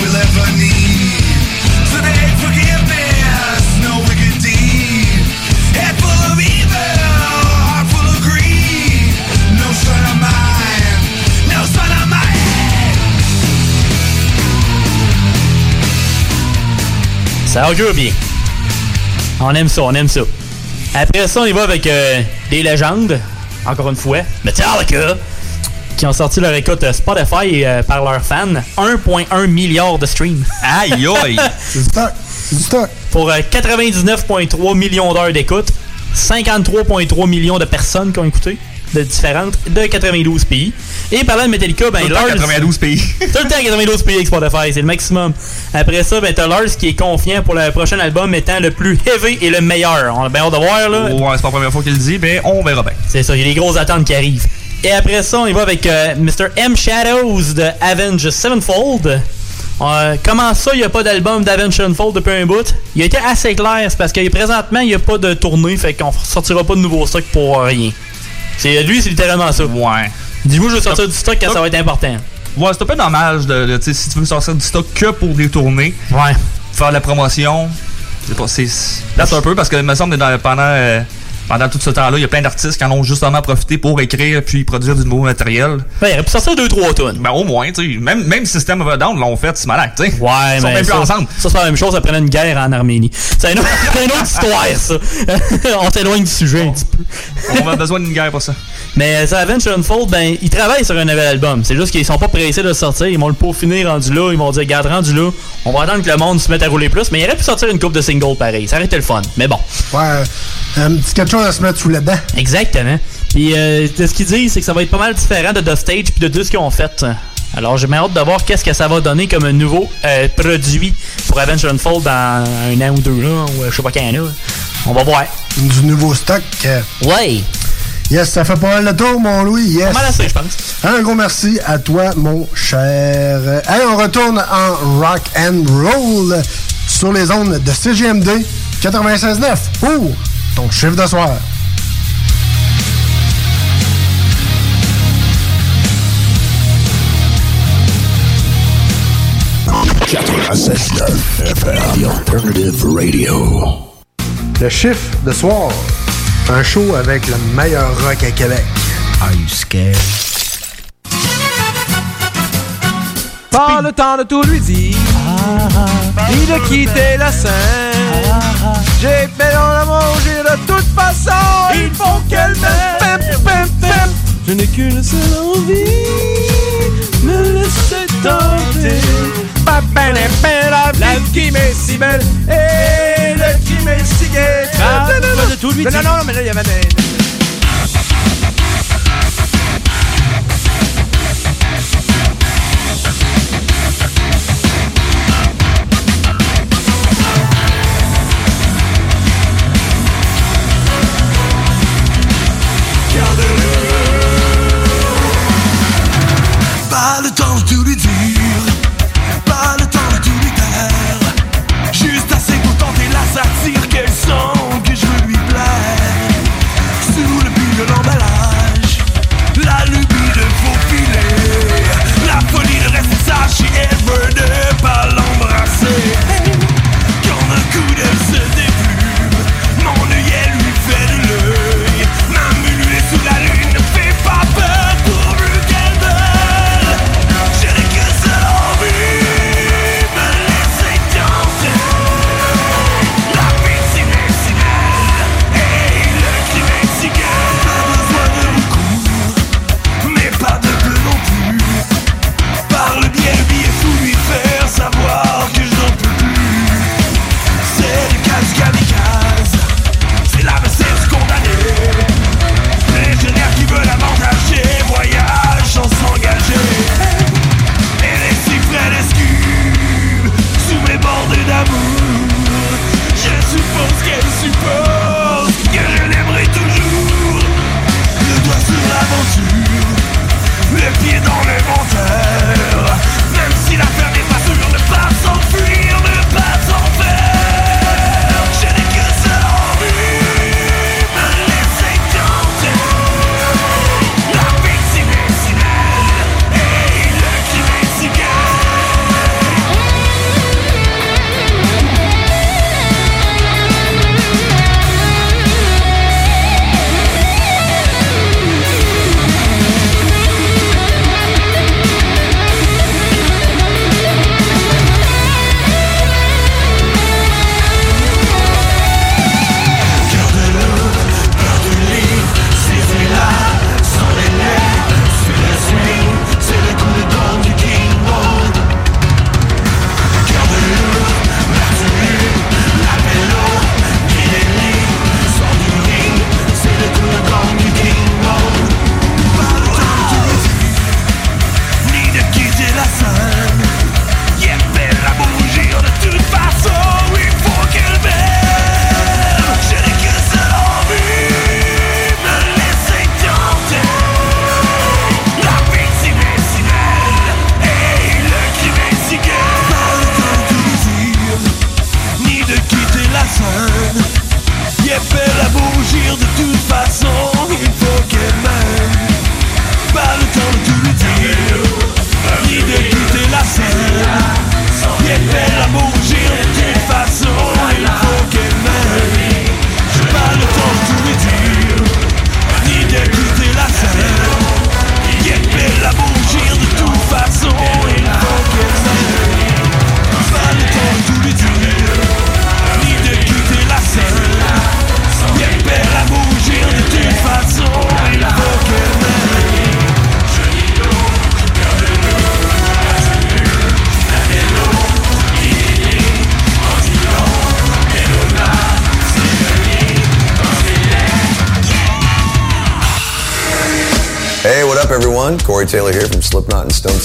S17: will ever need.
S5: Ça augure bien. On aime ça, on aime ça. Après ça, on y va avec euh, des légendes, encore une fois. Metallica, qui ont sorti leur écoute euh, Spotify euh, par leurs fans. 1,1 milliard de streams.
S22: Aïe aïe!
S4: C'est <laughs> du stock. C'est du stock.
S5: Pour euh, 99,3 millions d'heures d'écoute. 53,3 millions de personnes qui ont écouté. De différentes, de 92 pays. Et parlant de Metallica, ben
S22: Tout le temps
S5: Lars-
S22: 92 pays. <laughs>
S5: Tout le temps 92 pays avec Spotify, c'est le maximum. Après ça, ben t'as Lars qui est confiant pour le prochain album étant le plus heavy et le meilleur. On a bien hâte de voir là.
S22: Ouais, c'est pas la première fois qu'il le dit, mais on verra bien.
S5: C'est ça, il y a des grosses attentes qui arrivent. Et après ça, on y va avec euh, Mr. M. Shadows de Avenged Sevenfold. Euh, comment ça, il n'y a pas d'album d'Avenged Sevenfold depuis un bout? Il a été assez clair, c'est parce que présentement, il n'y a pas de tournée, fait qu'on sortira pas de nouveau stock pour rien. C'est Lui, c'est littéralement ça.
S22: Ouais.
S5: Dis-moi, je vais sortir du stock quand ça va être important.
S22: Ouais, c'est un peu dommage de, de- tu sais, si tu veux sortir du stock que pour des tournées.
S5: Ouais.
S22: Faire de la promotion. C'est. Là, c'est un peu parce que, il me semble, que dans- pendant. euh, pendant tout ce temps-là, il y a plein d'artistes qui en ont justement profité pour écrire puis produire du nouveau matériel.
S5: Ben, il aurait pu sortir 2-3 tonnes.
S22: Ben, au moins, tu sais. Même, même System of a Down l'ont fait, c'est malade, tu sais.
S5: Ouais,
S22: Ils sont
S5: mais
S22: même plus
S5: ça,
S22: ensemble.
S5: ça, c'est la même chose après une guerre en Arménie. C'est une, autre- c'est une autre histoire, ça. <laughs> On s'éloigne du sujet un petit peu.
S22: On a besoin d'une guerre pour ça.
S5: Mais euh, ça, Avenged Unfold, ben, ils travaillent sur un nouvel album. C'est juste qu'ils sont pas pressés de le sortir. Ils vont le peaufiner rendu là. Ils vont dire, garde rendu là. On va attendre que le monde se mette à rouler plus. Mais il aurait pu sortir une coupe de singles pareil. Ça aurait été le fun. Mais bon.
S4: Ouais, un petit quelque chose à se mettre sous les dents.
S5: Exactement. Puis euh, de ce qu'ils disent, c'est que ça va être pas mal différent de The Stage puis de tout ce qu'ils ont fait. Alors j'ai hâte de voir qu'est-ce que ça va donner comme un nouveau euh, produit pour Avenged Unfold dans un an ou deux là, ou euh, je sais pas quand là. On va voir.
S4: Du nouveau stock.
S5: Ouais.
S4: Yes, ça fait pas mal le tour, mon Louis. Yes.
S5: Pas mal assez, je pense.
S4: Un gros merci à toi, mon cher. Hey, on retourne en rock and roll sur les ondes de CGMD 96.9 pour ton chiffre de soir.
S11: FM, The Alternative Radio.
S4: Le chiffre de soir. Un show avec le meilleur rock à Québec. Are you scared?
S23: Pas le temps de tout lui dire, ni de quitter la scène. J'ai fait dans la manger de toute façon, il faut qu'elle m'aime. Je n'ai qu'une seule envie, me laisser tenter. La, qui m'est si belle et le qui m'est si gai.
S24: Ah,
S23: non, non, mais là, il y avait des...
S17: Pas le temps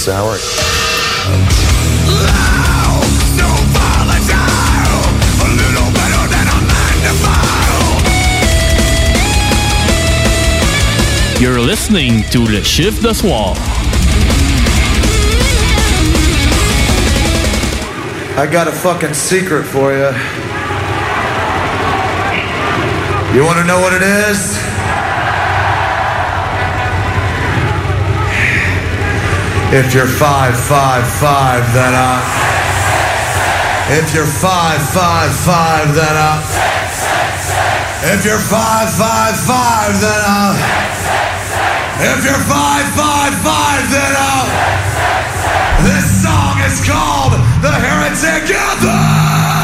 S25: Slipknot and Sour.
S26: You're listening to Le Chiffre de Soir.
S17: I got a fucking secret for you. You want to know what it is? If you're five five five, then uh. If you're five five five, then uh. If you're five five five, then uh. If you're five five five, then uh. This song is called The Heretic Anthem.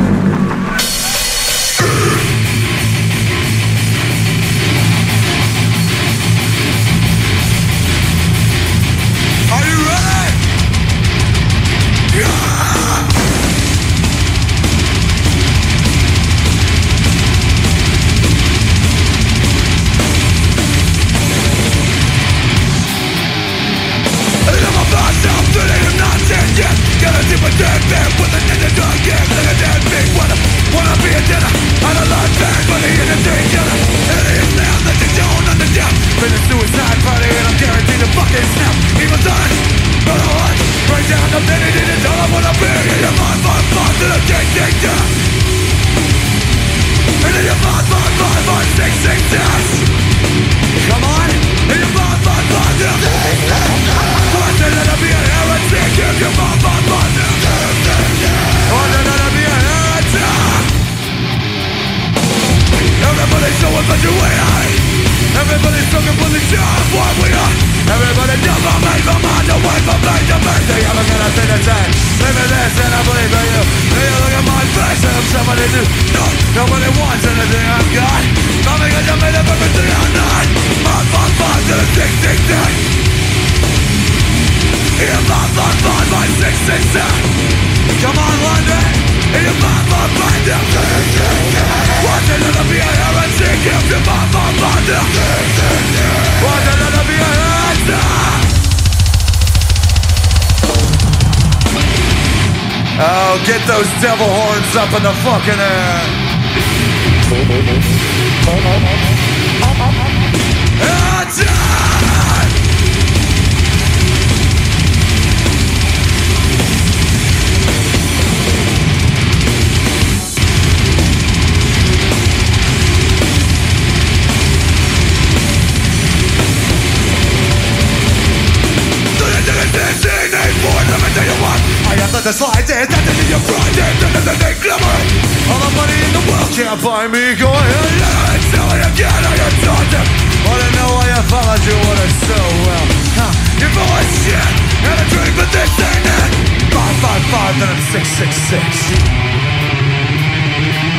S17: Devil horns up in the fucking air.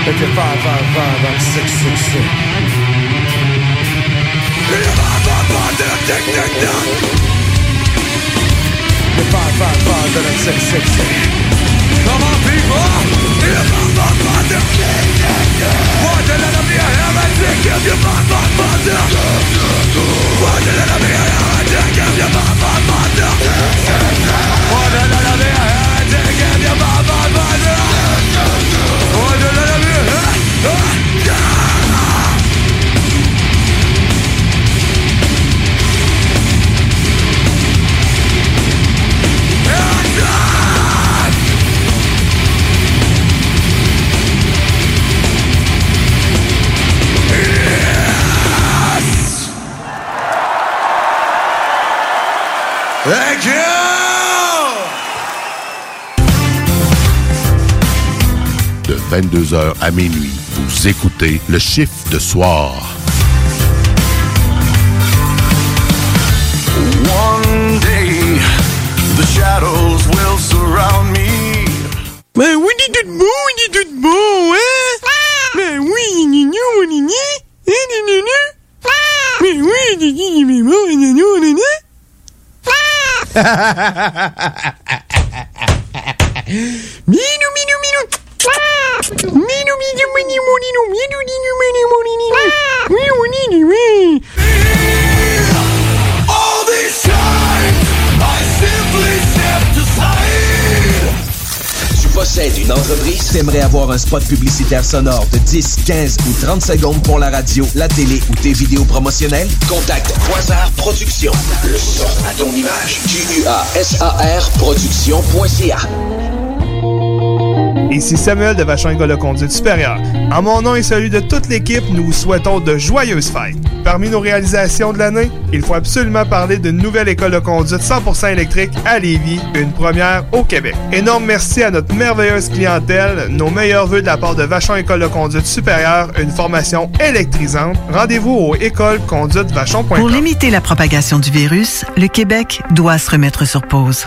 S17: If you're 555, I'm 666. You're 555, then I'm dick, dick, duck. You're 555, then I'm 666. Come on, people! You're 555, then I'm dick, dick, duck. Why'd you let him be a heretic if you're 555, then I'm dick, dick, duck? Why'd you let him be a heretic if you're 555, then I'm dick, dick, duck? Why'd you let him be a heretic if you're 555, then I'm dick, dick, duck?
S27: Ah! 22h à minuit. Vous écoutez le chiffre de soir.
S7: One day, the shadows will surround me.
S10: Ben oui, il tout tout hein? Ben oui, il est oui, il est dit.
S17: Minou, minou.
S1: Tu possèdes une entreprise, t'aimerais avoir un spot publicitaire sonore de 10, 15 ou 30 secondes pour la radio, la télé ou tes vidéos promotionnelles? Contacte Quasar Productions. Le son à ton image. Q-U-A-S-A-R
S19: Ici Samuel de Vachon École de Conduite Supérieure. En mon nom et celui de toute l'équipe, nous vous souhaitons de joyeuses fêtes. Parmi nos réalisations de l'année, il faut absolument parler d'une nouvelle école de conduite 100% électrique à Lévis, une première au Québec. Énorme merci à notre merveilleuse clientèle, nos meilleurs voeux de la part de Vachon École de Conduite Supérieure, une formation électrisante. Rendez-vous au écoleconduitevachon.com.
S20: Pour limiter la propagation du virus, le Québec doit se remettre sur pause.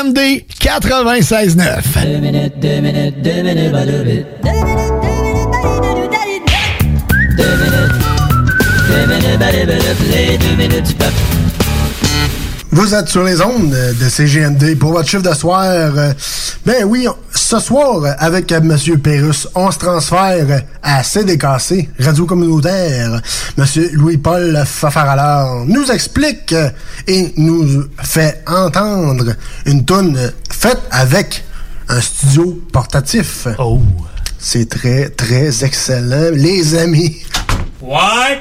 S11: CJMD 96.9.
S17: Deux minutes, deux minutes, deux minutes, bah, deux minutes. Deux minutes, deux minutes, bah, deux minutes, deux minutes.
S4: Vous êtes sur les ondes de CGMD pour votre chiffre de soir. Euh, Ben oui, on- ce soir, avec Monsieur Pérus, on se transfère à CDKC, Radio Communautaire. Monsieur Louis-Paul Fafaralard nous explique et nous fait entendre une toune faite avec un studio portatif.
S5: Oh!
S4: C'est très, très excellent, les amis.
S5: Ouais!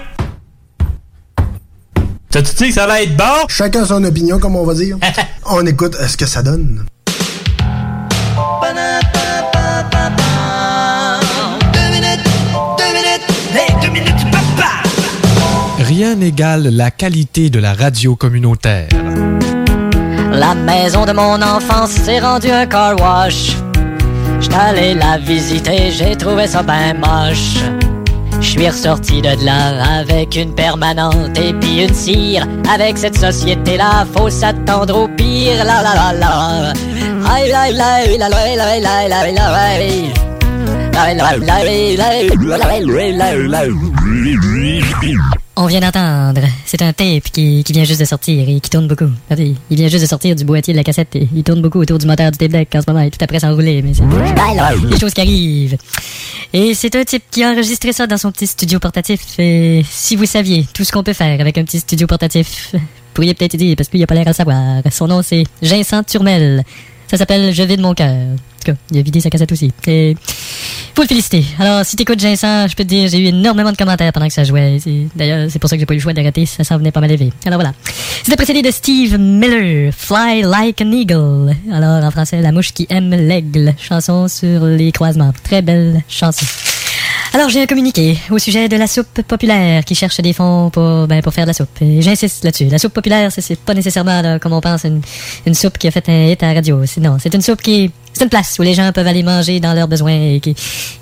S5: T'as-tu dit que ça allait être bon?
S4: Chacun son opinion, comme on va dire. <laughs> on écoute euh, ce que ça donne.
S28: Rien n'égale la qualité de la radio communautaire.
S29: La maison de mon enfance s'est rendue un car wash. J'étais allé la visiter, j'ai trouvé ça ben moche. Je suis ressorti de là avec une permanente et puis une cire. Avec cette société-là, faut s'attendre au pire. La la la la.
S30: On vient d'entendre. C'est un tape qui, qui vient juste de sortir et qui tourne beaucoup. Regardez, Il vient juste de sortir du boîtier de la cassette et il tourne beaucoup autour du moteur du tape deck en ce moment. Il est tout après s'enrouler, mais c'est des choses qui arrivent. Et c'est un type qui a enregistré ça dans son petit studio portatif. Et si vous saviez tout ce qu'on peut faire avec un petit studio portatif, vous pourriez peut-être dire, parce qu'il a pas l'air à le savoir. Son nom, c'est Vincent Turmel. Ça s'appelle Je vide mon cœur. En tout cas, il a vidé sa cassette aussi. Faut le féliciter. Alors, si t'écoutes Vincent, je peux te dire, j'ai eu énormément de commentaires pendant que ça jouait. D'ailleurs, c'est pour ça que j'ai pas eu le choix d'arrêter, ça s'en venait pas mal. Alors voilà. C'était précédé de Steve Miller, Fly Like an Eagle. Alors, en français, La mouche qui aime l'aigle. Chanson sur les croisements. Très belle chanson. Alors, j'ai un communiqué au sujet de la soupe populaire qui cherche des fonds pour, ben, pour faire de la soupe. Et J'insiste là-dessus. La soupe populaire, c'est- c'est pas nécessairement, là, comme on pense, une, soupe qui a fait un hit à la radio. Non, c'est une soupe qui... C'est une place où les gens peuvent aller manger dans leurs besoins et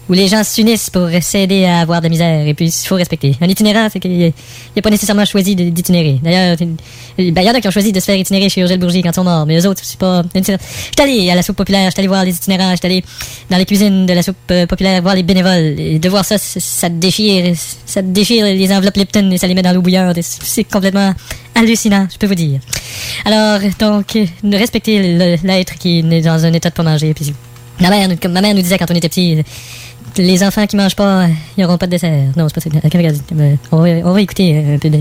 S30: où les gens s'unissent pour s'aider à avoir de la misère. Et puis, il faut respecter. Un itinérant, c'est qu'il n'a pas nécessairement choisi d'itinérer. D'ailleurs, ben, il y en a qui ont choisi de se faire itinérer chez Urgel Bourgie quand ils sont morts, mais eux autres, c'est pas... J'étais allé à la soupe populaire, j'étais allé voir les itinérants, j'étais allé dans les cuisines de la soupe euh, populaire voir les bénévoles. Et de voir ça, ça te déchire, ça te déchire les enveloppes Lipton et ça les met dans l'eau bouillante. C'est complètement hallucinant, je peux vous dire. Alors, donc, respectez le- l'être qui est dans un état de Puis, ma mère, comme ma mère nous disait quand on était petits, les enfants qui mangent pas, ils n'auront pas de dessert. Non, c'est pas ça. Euh, on, va, on va écouter euh, un peu de...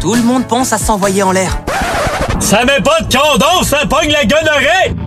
S31: Tout le monde pense à s'envoyer en l'air.
S32: Ça met pas de condom, ça pogne la gonorrhée!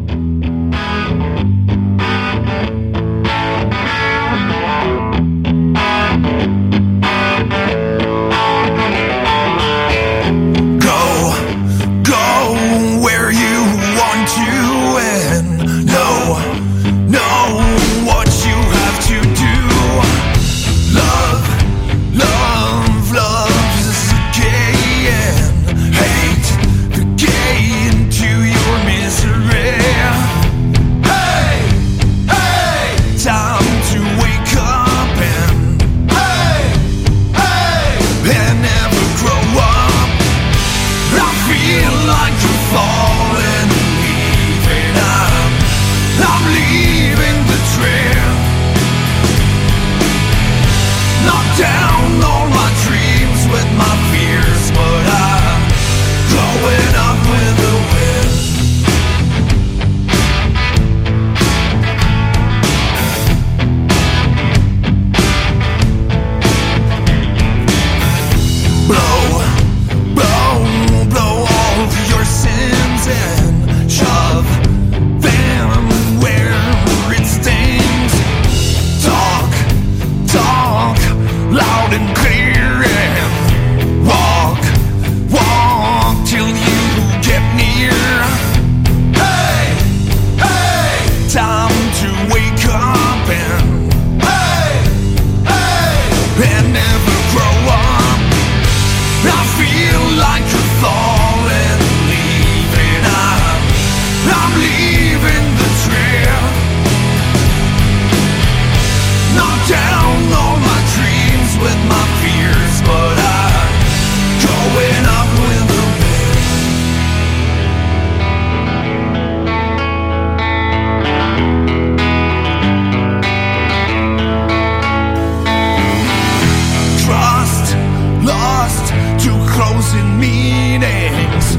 S17: Closing meetings.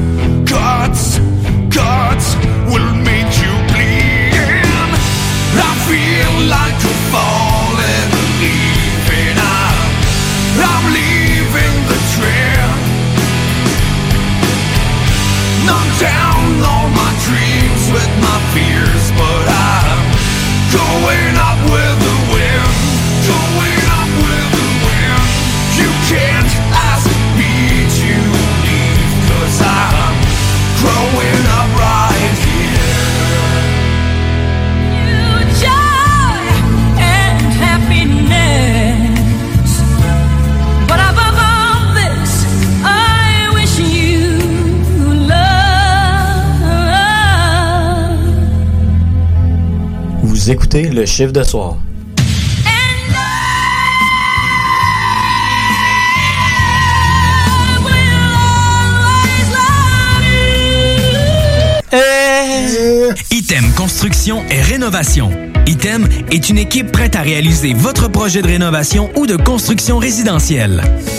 S17: Guts,
S33: Vous écoutez le chiffre de soir.
S34: Item Construction et Rénovation. Item est une équipe prête à réaliser votre projet de rénovation ou de construction résidentielle.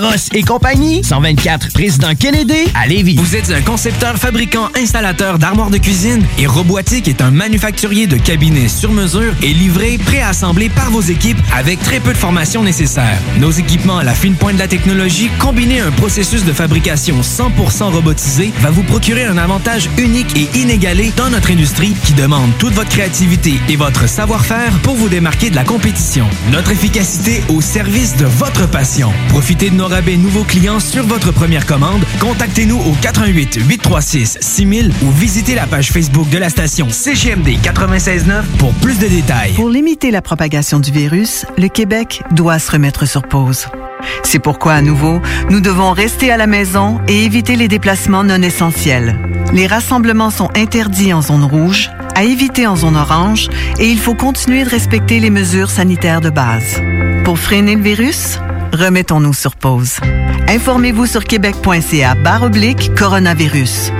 S35: Eros et compagnie, 124 Président Kennedy à Lévis.
S34: Vous êtes un concepteur, fabricant, installateur d'armoires de cuisine et Robotique est un manufacturier de cabinets sur mesure et livré, préassemblé par vos équipes avec très peu de formation nécessaire. Nos équipements à la fine pointe de la technologie, combinés à un processus de fabrication 100% robotisé, va vous procurer un avantage unique et inégalé dans notre industrie qui demande toute votre créativité et votre savoir-faire pour vous démarquer de la compétition. Notre efficacité au service de votre passion. Profitez de nos rabais nouveaux clients sur votre première commande. Contactez-nous au 88 836 6000 ou visitez la page Facebook de la station CGMD 969 pour plus de détails.
S20: Pour limiter la propagation du virus, le Québec doit se remettre sur pause. C'est pourquoi, à nouveau, nous devons rester à la maison et éviter les déplacements non essentiels. Les rassemblements sont interdits en zone rouge, à éviter en zone orange, et il faut continuer de respecter les mesures sanitaires de base. Pour freiner le virus, remettons-nous sur pause. Informez-vous sur québec.ca barre oblique coronavirus.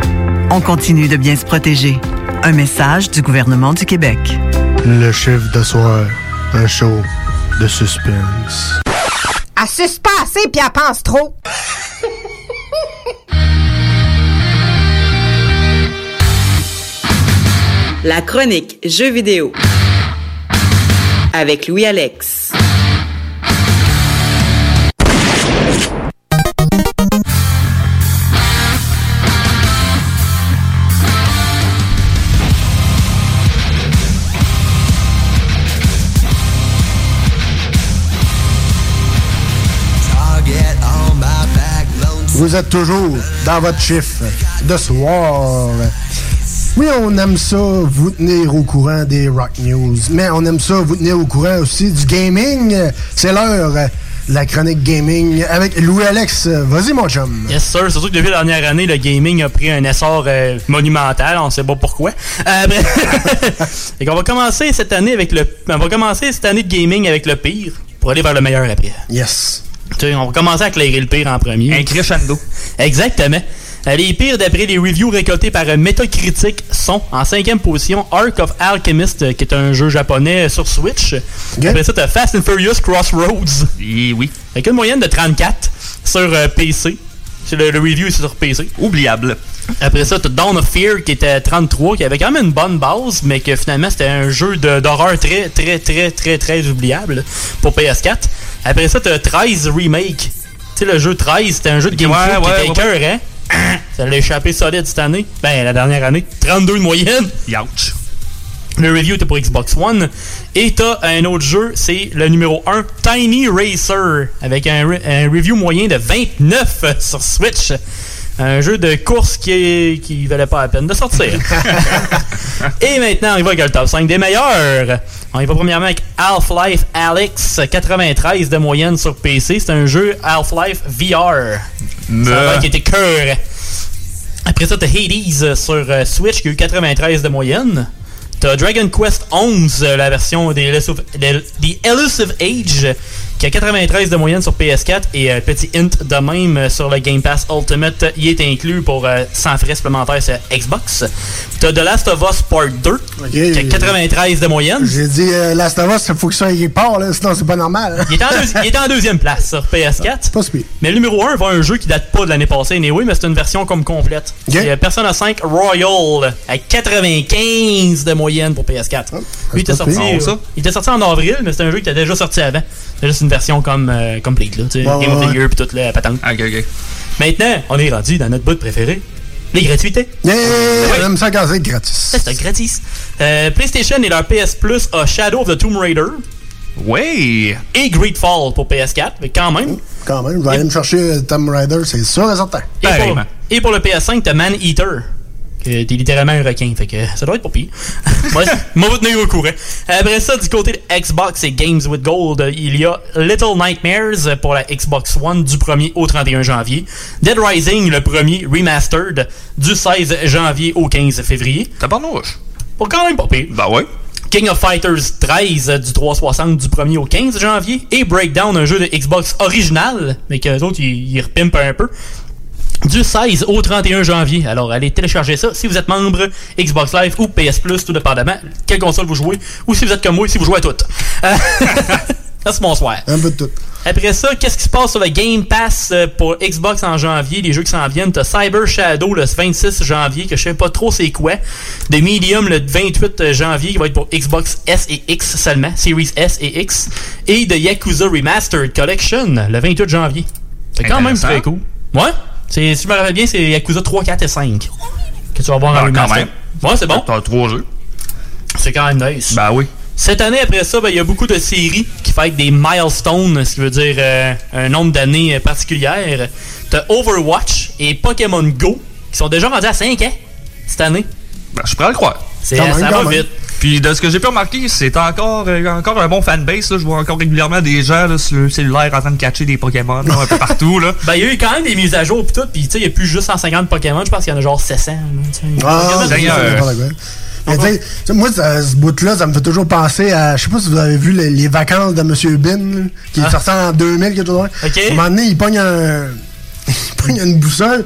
S20: On continue de bien se protéger. Un message du gouvernement du Québec.
S4: Le chiffre de soir, un show de suspense.
S36: Pas assez puis elle pense trop.
S37: La chronique Jeux vidéo avec Louis Alex.
S4: Vous êtes toujours dans votre chiffre de soir. Oui, on aime ça, vous tenir au courant des rock news, mais on aime ça, vous tenir au courant aussi du gaming. C'est l'heure, la chronique gaming avec Louis-Alex. Vas-y, mon chum.
S5: Yes, sir. Surtout que depuis la dernière année, le gaming a pris un essor euh, monumental. On sait pas pourquoi. Euh, <laughs> bref. Et qu'on va commencer cette année avec le. On va commencer cette année de gaming avec le pire pour aller vers le meilleur après.
S4: Yes.
S5: On va commencer à éclairer le pire en premier.
S22: Un crescendo.
S5: Exactement. Euh, Les pires, d'après les reviews récoltés par Metacritic, sont en cinquième position Ark of Alchemist, euh, qui est un jeu japonais sur Switch. Après ça, t'as Fast and Furious Crossroads.
S22: oui.
S5: Avec une moyenne de 34 sur euh, PC. C'est le, le review c'est sur PC.
S22: Oubliable.
S5: Après ça, t'as Dawn of Fear qui était à 33, qui avait quand même une bonne base, mais que finalement c'était un jeu d'horreur très, très, très, très, très oubliable pour PS4. Après ça, t'as 13 Remake. Tu sais, le jeu 13, c'était un jeu de GameCube
S22: Ouais,
S5: qui
S22: ouais,
S5: était
S22: ouais,
S5: écœurant. Ça l'a échappé solide cette année. Ben, la dernière année. 32 de moyenne.
S22: Youch.
S5: Le review était pour Xbox One. Et t'as un autre jeu, c'est le numéro 1, Tiny Racer, avec un, re- un review moyen de 29 sur Switch. Un jeu de course qui, qui valait pas la peine de sortir. <laughs> Et maintenant, on y va avec le top 5 des meilleurs. On y va premièrement avec Half-Life Alyx, 93 de moyenne sur PC. C'est un jeu Half-Life VR. Ça va qui était cœur. Après ça, t'as Hades sur euh, Switch qui a eu 93 de moyenne. T'as Dragon Quest 11, euh, la version des des Elusive Age, qui a 93 de moyenne sur PS4 et euh, petit hint de même euh, sur le Game Pass Ultimate, il est inclus pour euh, 100 frais supplémentaires sur Xbox. T'as The Last of Us Part 2, qui a 93 de moyenne.
S4: J'ai dit euh, Last of Us, il faut que ça aille part, là, sinon c'est pas normal.
S5: Il est, en deuxi- il est en deuxième place sur PS4.
S4: Pas si
S5: Mais le numéro 1 va un jeu qui date pas de l'année passée, anyway, mais c'est une version comme complète. C'est euh, Persona 5 Royal à 95 de moyenne pour PS4. Lui, il était sorti,
S4: Ça?
S5: il était sorti en avril, mais c'est un jeu qui était déjà sorti avant. C'est juste une version comme euh, complete, là, tu sais,
S4: Ouais,
S5: Game of
S4: ouais,
S5: the Year puis toute la patente. Maintenant, on est rendu dans notre bout préféré. Les gratuités.
S4: Yeah, on aime ça quand c'est gratis.
S5: C'est gratis. Euh, PlayStation et leur PS Plus a Shadow of the Tomb Raider.
S22: Oui.
S5: Et Greedfall pour PS4, mais quand même.
S4: Quand même, je vais aller me chercher euh, Tomb Raider, c'est sûr et certain.
S5: Et pour, et pour le PS5, t'as Man Eater. Que t'es littéralement un requin, fait que ça doit être pas pire. <laughs> Moi, vous tenir au courant. Après ça, du côté de Xbox et Games with Gold, il y a Little Nightmares pour la Xbox One du 1er au 31 janvier. Dead Rising, le premier remastered, du 16 janvier au 15 février.
S22: Tabarnouche.
S5: Pour quand même pas pire.
S22: Bah ouais.
S5: King of Fighters 13 euh, du 360 du 1er au 15 janvier. Et Breakdown, un jeu de Xbox original, mais que les autres, ils, ils repimpent un peu. Du 16 au 31 janvier. Alors, allez télécharger ça si vous êtes membre Xbox Live ou PS Plus, tout dépendamment quelle console vous jouez, ou si vous êtes comme moi, si vous jouez à toutes. Euh, <laughs> Ça, c'est bonsoir.
S4: Un peu de tout.
S5: Après ça, qu'est-ce qui se passe sur le Game Pass euh, pour Xbox en janvier, les jeux qui s'en viennent? T'as Cyber Shadow le 26 janvier, que je sais pas trop c'est quoi. The Medium le 28 janvier, qui va être pour Xbox S et X seulement, Series S et X. Et The Yakuza Remastered Collection le 28 janvier. C'est quand même très cool. Ouais? C'est, si je me rappelle bien, c'est Yakuza 3, 4 et 5. Que tu vas voir en
S22: Ah, quand
S5: remaster.
S22: même.
S5: Ouais, c'est bon.
S22: T'as trois jeux.
S5: C'est quand même nice.
S22: Ben oui.
S5: Cette année, après ça, ben, il y a beaucoup de séries qui fêtent des milestones, ce qui veut dire euh, un nombre d'années euh, particulières. T'as Overwatch et Pokémon Go, qui sont déjà rendus à 5 ans cette année.
S22: Ben, je pourrais le croire.
S5: C'est- même, ça va même. vite.
S22: Puis de ce que j'ai pu remarquer, c'est encore, euh, encore un bon fanbase. Là. Je vois encore régulièrement des gens là, sur le cellulaire en train de catcher des Pokémon là, un peu partout. Là. <laughs>
S5: Ben, il y a eu quand même des mises à jour pis tout, sais, il y a plus juste 150 Pokémon, je pense qu'il y en a genre 700. là, tu sais.
S4: Ah, quoi. Mais tu sais, tu sais, moi, ça- ce bout-là, ça me fait toujours penser à. Je sais pas si vous avez vu les, les vacances de M. Bin, là, qui est
S5: Ah.
S4: sorti en 2000, quelque chose de même.
S5: Ok.
S4: À un moment donné, il pogne un. <laughs> il pogne une boussole,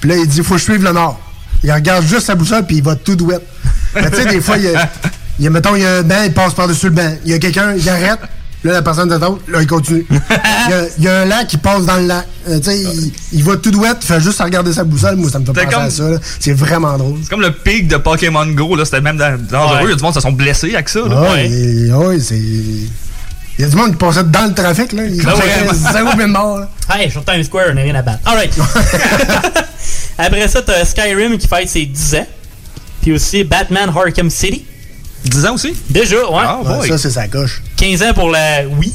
S4: puis là, il dit faut que je suive le nord. Il regarde juste sa boussole, puis il va tout douette. Mais tu sais, des fois, il y a, il y a, mettons, il y a un banc, il passe par-dessus le banc. Il y a quelqu'un, il arrête. Là, la personne de l'autre, là, il continue. <laughs> Il y, a, il y a un lac qui passe dans le lac. Euh, tu sais, il, il va tout douette, il fait juste regarder sa boussole. Moi, ça me fait penser
S22: comme-
S4: à ça. C'est vraiment drôle.
S22: C'est comme le pic de Pokémon Go. là, C'était même dan- dangereux. Il y a du monde qui se sont blessés avec ça. Là.
S4: Et- ouais, c'est. Il y a du monde qui passait dans le trafic, là. Il
S5: Ben ouais.
S4: faisait zéro bien de mort, là.
S5: Hey, sur Times Square, on n'a rien à battre. Alright. <laughs> Après ça, t'as Skyrim qui fête ses 10 ans. Puis aussi Batman Arkham City.
S22: 10 ans aussi?
S5: Déjà, ouais.
S22: Ah,
S4: Ouais, ça, c'est sa coche.
S5: 15 ans pour la Wii.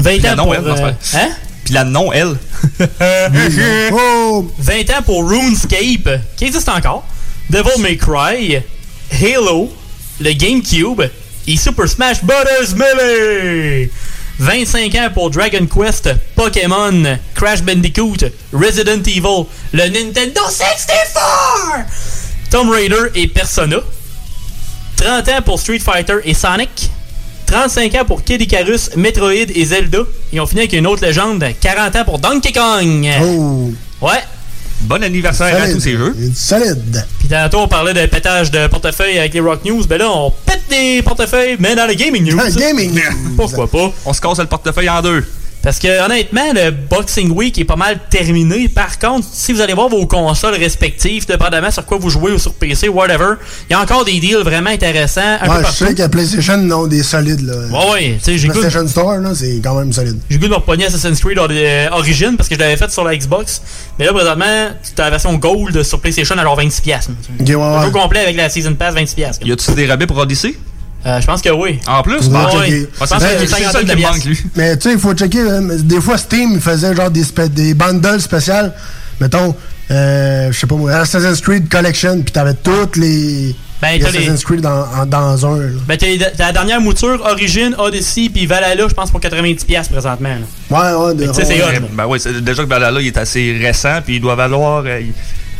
S5: 20
S22: Puis la
S5: ans
S22: non,
S5: pour...
S22: elle,
S5: euh, hein?
S22: Puis la non, elle. <laughs>
S4: oh!
S5: 20 ans pour RuneScape, qui existe encore. Devil May Cry. Halo. Le GameCube. Et Super Smash Bros. Melee. 25 ans pour Dragon Quest, Pokémon, Crash Bandicoot, Resident Evil, le Nintendo 64, Tomb Raider et Persona. 30 ans pour Street Fighter et Sonic. 35 ans pour Kid Icarus, Metroid et Zelda. Et on finit avec une autre légende, 40 ans pour Donkey Kong.
S4: Oh!
S5: Ouais.
S22: Bon anniversaire à tous ces jeux.
S4: Solide.
S5: Puis tantôt, on parlait de pétage de portefeuille avec les Rock News. Ben là, on pète des portefeuilles, mais dans le Gaming News.
S4: Ah, gaming news.
S5: Pourquoi pas?
S22: On se casse le portefeuille en deux.
S5: Parce que honnêtement, le Boxing Week est pas mal terminé. Par contre, si vous allez voir vos consoles respectives, dépendamment sur quoi vous jouez ou sur PC, whatever, il y a encore des deals vraiment intéressants un peu
S4: Ouais, je
S5: partout.
S4: sais que PlayStation ont des solides, là.
S5: Ouais, ouais, tu sais, j'ai goût,
S4: PlayStation Store, là, c'est quand même solide.
S5: j'ai goût de me repogner Assassin's Creed euh, Origin parce que je l'avais fait sur la Xbox. Mais là, présentement, tu as la version Gold sur PlayStation à genre 26$. piastres.
S4: Ok, ouais,
S5: Le
S4: ouais.
S5: jeu complet avec la Season Pass, 26$. piastres.
S22: Y a-tu des rabais pour Odyssey?
S5: Euh, je pense que oui.
S22: En plus?
S4: Ouais,
S5: Je pense
S22: ça
S5: que
S22: c'est
S5: c'est
S22: ça
S5: 50
S22: qui me
S5: piastres.
S22: manque, lui.
S4: Mais tu sais, il faut checker. hein, mais des fois, Steam il faisait genre des, des bundles spéciales. Mettons, euh, je sais pas moi, Assassin's Creed Collection, puis t'avais toutes les,
S5: Ben,
S4: les Assassin's Creed dans, en- dans un. là.
S5: Ben, t'as t'as la dernière mouture, Origin, Odyssey, puis Valhalla, je pense, pour 90$ piastres présentement. là.
S4: Ouais, ouais, de,
S5: c'est.
S22: Ben oui, c'est- déjà que Valhalla il est assez récent, puis il doit valoir euh,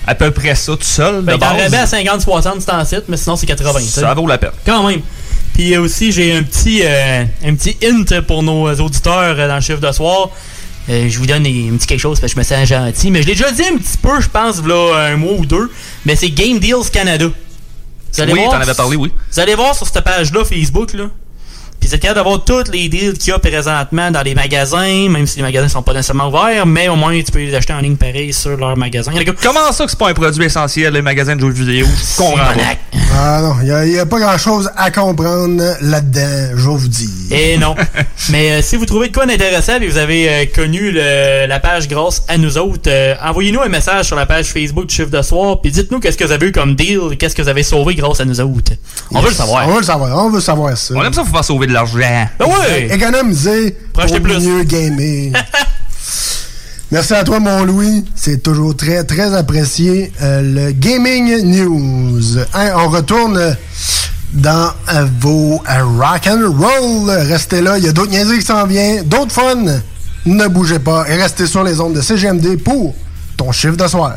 S22: à peu près ça tout seul.
S5: Ben,
S22: de
S5: t'en à 50-60 c'est en site, mais sinon c'est 80. tu sais.
S22: Ça vaut la peine.
S5: Quand même. Puis euh, aussi, j'ai un petit, euh, un petit hint pour nos auditeurs euh, dans le chiffre de soir. Euh, je vous donne un petit quelque chose parce que je me sens gentil. Mais je l'ai déjà dit un petit peu, je pense, là, un mois ou deux. Mais c'est Game Deals Canada. Vous allez
S22: Oui,
S5: voir-
S22: t'en avais parlé, oui.
S5: Vous allez voir sur cette page-là, Facebook, là. Puis c'est capable d'avoir tous les deals qu'il y a présentement dans les magasins, même si les magasins sont pas nécessairement ouverts, mais au moins tu peux les acheter en ligne pareil sur leur magasin.
S22: Comment ça que c'est pas un produit essentiel, les magasins de jeux vidéo? Je comprends pas.
S5: Monac.
S4: Ah non, il n'y a, pas grand-chose à comprendre là-dedans, je vous dis.
S5: Et non. <laughs> Mais euh, si vous trouvez de quoi d'intéressant et vous avez euh, connu le- la page grâce à nous autres, euh, envoyez-nous un message sur la page Facebook du chiffre de soir, puis dites-nous qu'est-ce que vous avez eu comme deal, qu'est-ce que vous avez sauvé grâce à nous autres. On veut le savoir.
S4: On veut le savoir, on veut savoir ça.
S22: On aime ça, faut faire sauver de l'argent.
S5: Ben ouais!
S4: Économiser pour
S5: acheter plus.
S4: mieux gamer. <laughs> Merci à toi, mon Louis. C'est toujours très, très apprécié. Euh, le Gaming News. Hein, on retourne dans euh, vos euh, rock and roll. Restez là. Il y a d'autres niaiseries qui s'en viennent. D'autres fun. Ne bougez pas et restez sur les ondes de CGMD pour ton chiffre de soir.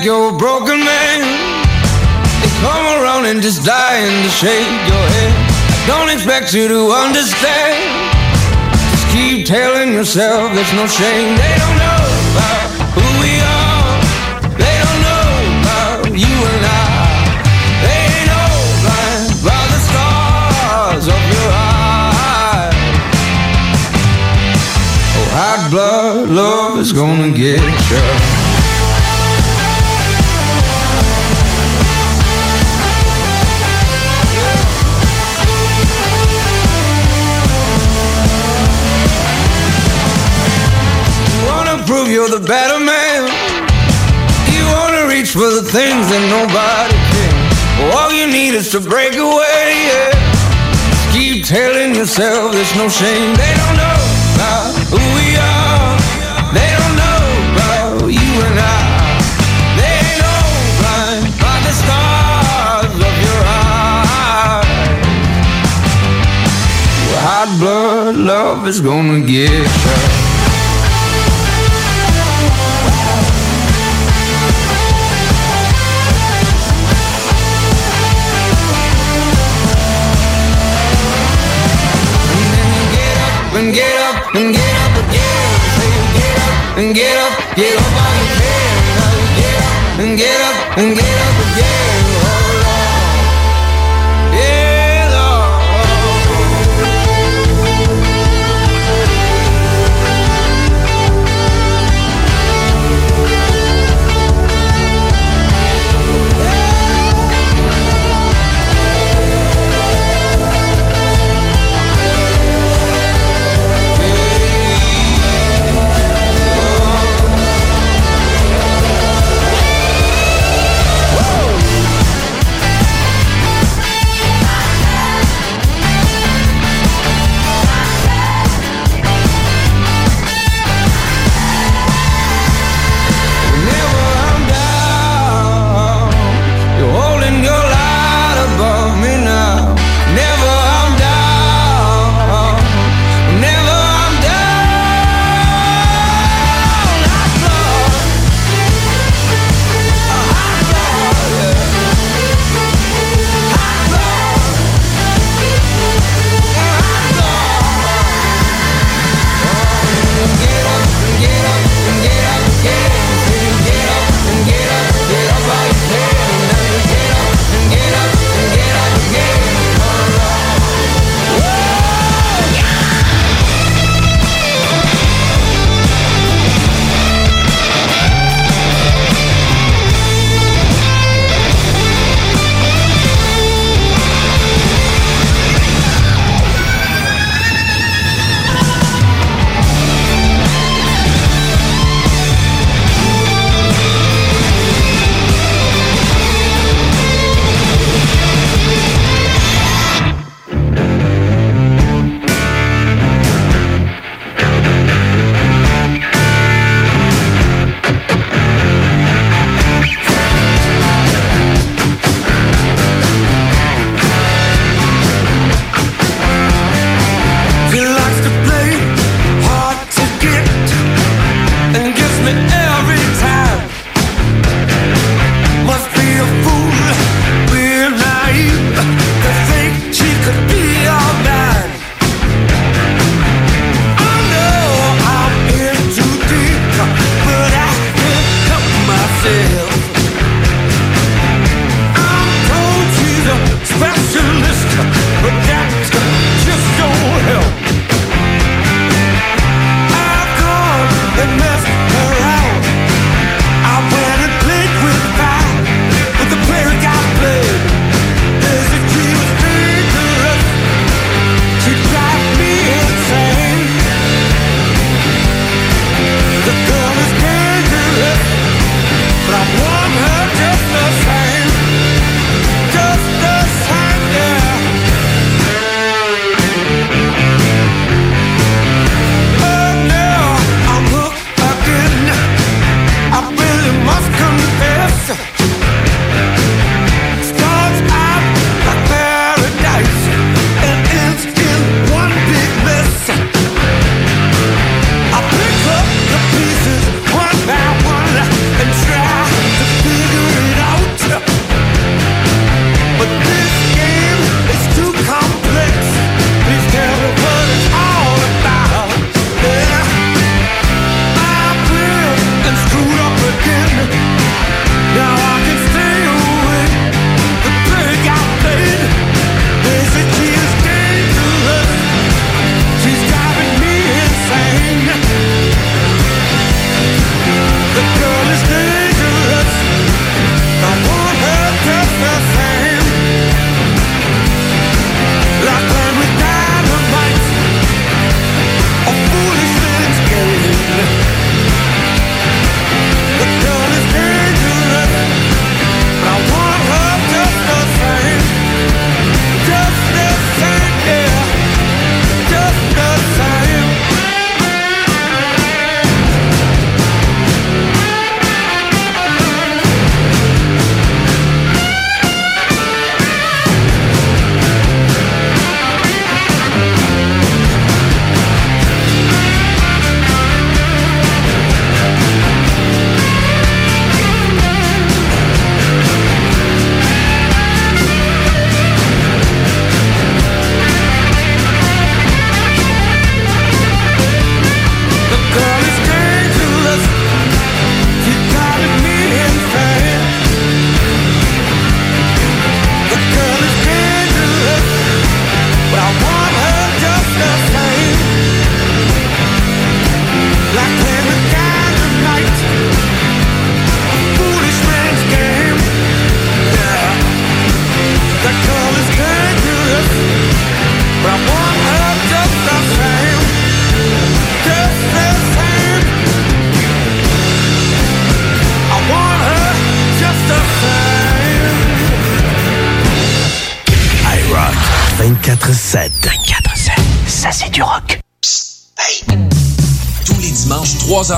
S38: Back, you're a broken man. They come around and just dying to shake your head. I don't expect you to understand. Just keep telling yourself there's no shame. They don't know about who we are. They don't know about you and I. They by the stars of your eyes. Oh, hot blood love is gonna get. You you're the better man. You wanna reach for the things that nobody can. All you need is to break away, yeah. Just keep telling yourself there's no shame. They don't know about who we are. They don't know about you and I. They ain't know blind by the stars of your eyes. Hot blood love is gonna get you. Get up, get up feet. Now you get up get up get up again.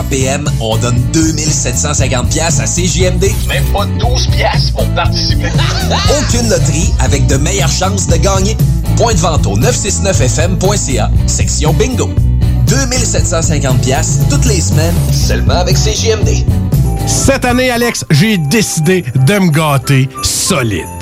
S1: PM, on donne 2750 pièces à CJMD.
S18: Même pas 12 pièces pour participer. <laughs>
S1: Aucune loterie avec de meilleures chances de gagner. Point de vente au 969fm.ca, section bingo. 2750 pièces toutes les semaines, seulement avec CJMD.
S39: Cette année, Alex, j'ai décidé de me gâter solide.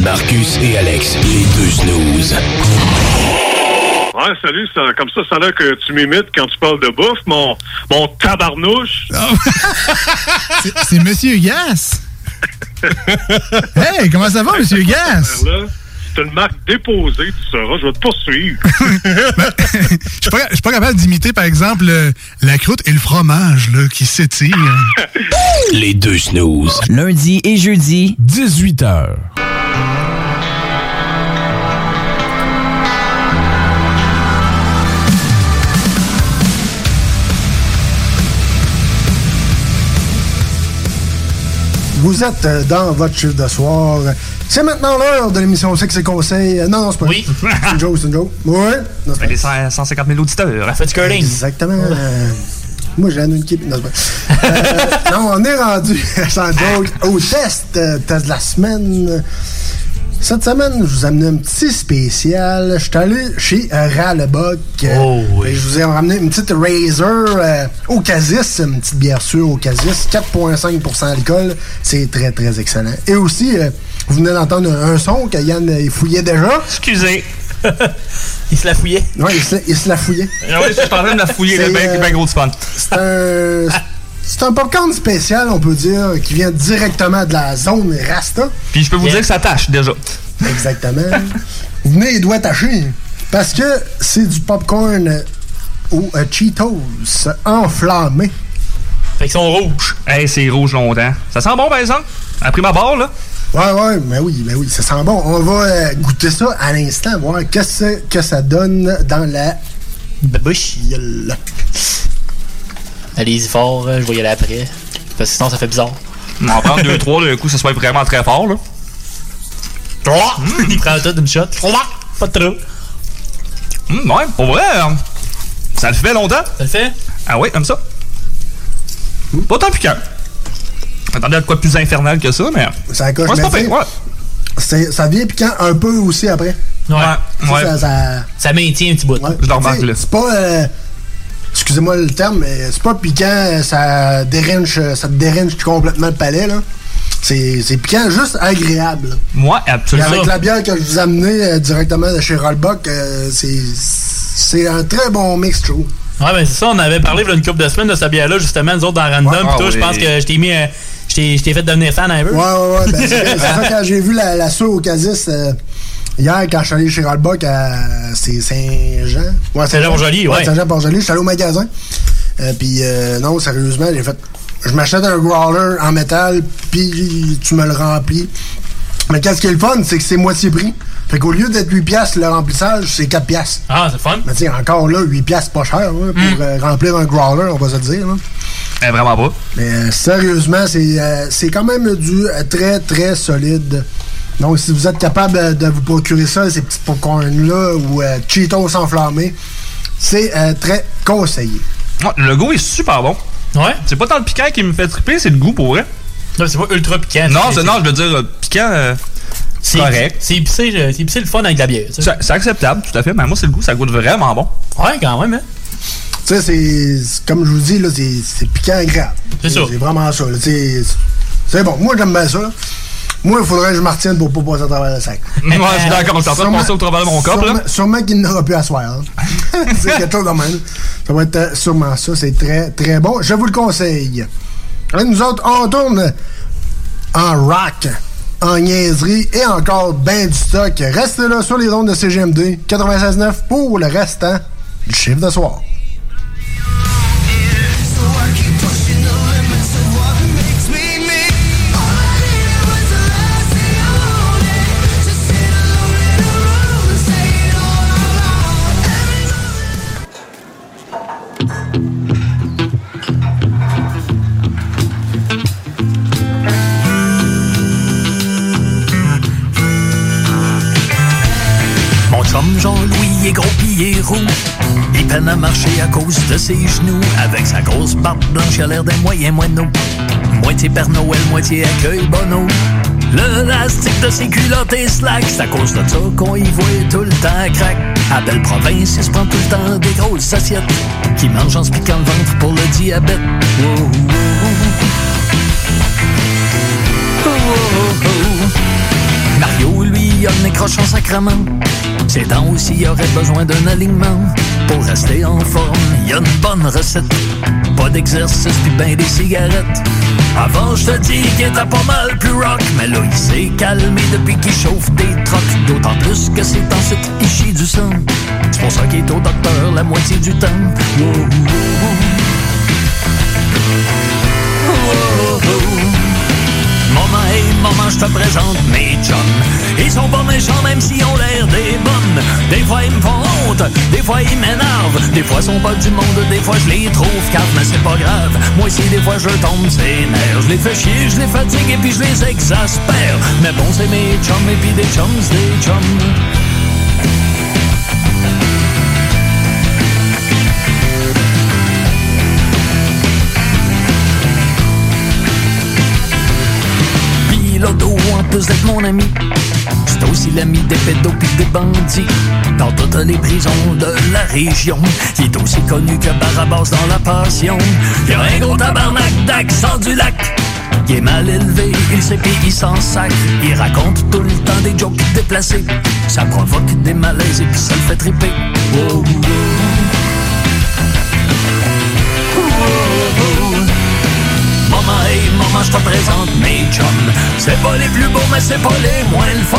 S38: Marcus et Alex, les deux snooze.
S40: Ouais, salut, ça, comme ça, ça a l'air que tu m'imites quand tu parles de bouffe, mon, mon tabarnouche. <laughs>
S11: C'est- C'est Monsieur Gas. hey, comment ça va, Monsieur Gas?
S40: C'est une marque déposée, tu sauras, je vais te poursuivre. <laughs>
S11: Je suis pas, je suis pas capable d'imiter, par exemple, le- la croûte et le fromage là, qui s'étirent. <laughs>
S38: Les deux snooze.
S35: Lundi et jeudi,
S39: 18h.
S4: Vous êtes euh, dans votre chiffre de soir. C'est maintenant l'heure de l'émission Sexe et Conseil. Euh, Non, non, c'est pas
S22: Oui.
S4: C'est une joke, c'est une joke. Ouais. Non, c'est
S22: Les 100 150 000 auditeurs.
S5: Du curling.
S4: Exactement. Euh, Moi, j'ai un équipe. Non, c'est pas- Euh, non, on est rendu, <laughs> sans joke, au test, euh, test de la semaine. Cette semaine, je vous ai amené un petit spécial. Je suis allé chez Ralebock. euh, et Je vous ai ramené une petite Razer euh, au Casis, une petite bière sûre au Casis, 4,5% d'alcool. C'est très, très excellent. Et aussi, euh, vous venez d'entendre un, un son que Yann euh, il fouillait déjà.
S22: Excusez. <laughs>
S5: il se la fouillait.
S4: Oui, il se, il se la fouillait.
S22: Ah oui, je suis en train de la fouiller, le bien
S4: euh,
S22: ben gros du fun.
S4: C'est un, <laughs> c'est un popcorn spécial, on peut dire, qui vient directement de la zone Rasta.
S22: Puis je peux vous dire que ça tâche déjà.
S4: Exactement. Venez les doigts tachés. Parce que c'est du popcorn aux euh, Cheetos enflammé.
S22: Fait qu'ils sont rouges. Hey, c'est rouge longtemps. Ça sent bon, par exemple? Après ma barre, là?
S4: Ouais, ouais, mais oui, mais oui, ça sent bon. On va euh, goûter ça à l'instant, voir qu'est-ce que ça donne dans la
S5: bouche. Allez-y fort, euh, je vais y aller après. Parce que sinon, ça fait bizarre.
S22: On va en prendre deux, trois, d'un coup, ça soit vraiment très fort, là.
S5: Il prend tout d'une shot. Pas de trop.
S22: Hum, ouais, pour vrai, euh, ça le fait longtemps.
S5: Ça le fait?
S22: Ah oui, comme ça. Pas tant piquant. Attendez à de quoi plus infernal que ça, mais.
S4: Ça coche
S22: Ouais, c'est pas ouais.
S4: c'est- Ça vient piquant un peu aussi après.
S5: Ouais.
S4: Ça,
S22: ouais.
S4: ça- ça-
S5: Ça maintient un petit bout.
S4: Ouais.
S22: Je le remarque, là.
S4: C'est pas. euh, Excusez-moi le terme, mais c'est pas piquant, ça dérange, ça te dérange complètement le palais, là. C'est c'est piquant, juste agréable.
S22: Moi, absolument.
S4: avec la bière que je vous ai amenée euh, directement de chez Rollbuck, euh, c'est c'est un très bon mix, je trouve.
S5: Ouais, ben c'est ça, on avait parlé il y a une couple de semaines de cette bière-là, justement, nous autres dans Random.
S4: Ouais.
S5: Pis toi,
S4: Ah
S5: je
S4: oui.
S5: pense que je t'ai mis. euh, je t'ai je t'ai fait devenir fan un peu.
S4: Ouais, ouais, ouais. Ben, c'est <laughs> c'est ça, quand j'ai vu la, la soie au Casis euh, hier, quand je suis allé chez Rollbuck à c'est Saint-Jean. Ouais,
S5: Saint-Jean-Port-Joli, ouais.
S4: Saint-Jean-Port-Joli, je suis allé au magasin. Euh, puis, euh, non, sérieusement, j'ai fait. Je m'achète un growler en métal, puis tu me le remplis. Mais qu'est-ce qui est le fun, c'est que c'est moitié prix. Fait qu'au lieu d'être 8 piastres, le remplissage, c'est 4 piastres.
S5: Ah, c'est fun.
S4: Mais tu sais, encore là, 8 piastres, pas cher hein, pour euh, remplir un growler, on va se le dire. Là.
S22: Eh, vraiment pas.
S4: Mais euh, sérieusement, c'est quand même du très, très solide. Donc, si vous êtes capable euh, de vous procurer ça, ces petits popcorn-là, ou euh, Cheetos enflammés, c'est euh, très conseillé.
S22: Ouais, le goût est super bon.
S5: Ouais.
S22: C'est pas tant le piquant qui me fait triper, c'est le goût pour vrai.
S5: Non, c'est pas ultra piquant.
S22: Non,
S5: c'est-
S22: c'est- non, je veux dire, euh, piquant, euh,
S5: C'est
S22: correct.
S5: C'est épicé, c'est épicé le fun avec la bière.
S22: C'est c'est acceptable, tout à fait. Mais moi, c'est le goût, ça goûte vraiment bon.
S5: Ouais, quand même, hein.
S4: Tu sais, c'est-. Comme je vous dis, là, c'est c'est piquant agréable.
S5: C'est ça.
S4: C'est vraiment ça. là, tu sais, C'est bon. Moi, j'aime bien ça. là. Moi, il faudrait que je me retienne pour pas passer à travers le sac. <laughs>
S22: Ouais, je suis d'accord. De
S4: Sûrement-
S22: passer au travers de mon là.
S4: sûrement- qu'il n'aura plus à soir. hein. <laughs> c'est quelque chose de même. Ça va être euh, sûrement ça. C'est très, très bon. Je vous le conseille. Et nous autres, on tourne en rock, en niaiserie et encore ben du stock. Restez là sur les ondes de CGMD 96.9 pour le restant du chiffre de soir.
S41: Peine à marcher à cause de ses genoux. Avec sa grosse barbe blanche, il a l'air d'un moyen moineau. Moitié Père Noël, moitié accueil bono. Le lastique de ses culottes est slack. C'est à cause de ça qu'on y voit tout le temps crack. À belle province, il se prend tout le temps des grosses assiettes. Qui mange en se piquant le ventre pour le diabète. Mario, lui, a le nez crochon sacrement. Ses dents aussi il aurait besoin d'un alignement. Pour rester en forme, y a une bonne recette. Pas d'exercice puis ben des cigarettes. Avant, je te dis qu'il était pas mal plus rock. Mais là, il s'est calmé depuis qu'il chauffe des trocs. D'autant plus que c'est en site, il chie du sang. C'est pour ça qu'il est au docteur la moitié du temps. Hey, maman, je te présente mes chums. Ils sont pas méchants même s'ils ont l'air des bonnes. Des fois ils me font honte, des fois ils m'énervent. Des fois ils sont pas du monde, des fois je les trouve caves, mais c'est pas grave. Moi aussi des fois je tombe ses nerfs. Je les fais chier, je les fatigue et puis je les exaspère. Mais bon c'est mes chums et puis des chums, des chums. Plus d'être mon ami, c'est aussi l'ami des pédos pis des bandits. Dans toutes les prisons de la région, il est aussi connu que Barabas dans la passion. Il a un gros tabarnak d'accent du lac. Il est mal élevé, il sait pis il s'en sac. Il raconte tout le temps des jokes déplacés. Ça provoque des malaises et puis ça le fait triper. Maman, je te présente mes chums. C'est pas les plus beaux, mais c'est pas les moins le fun.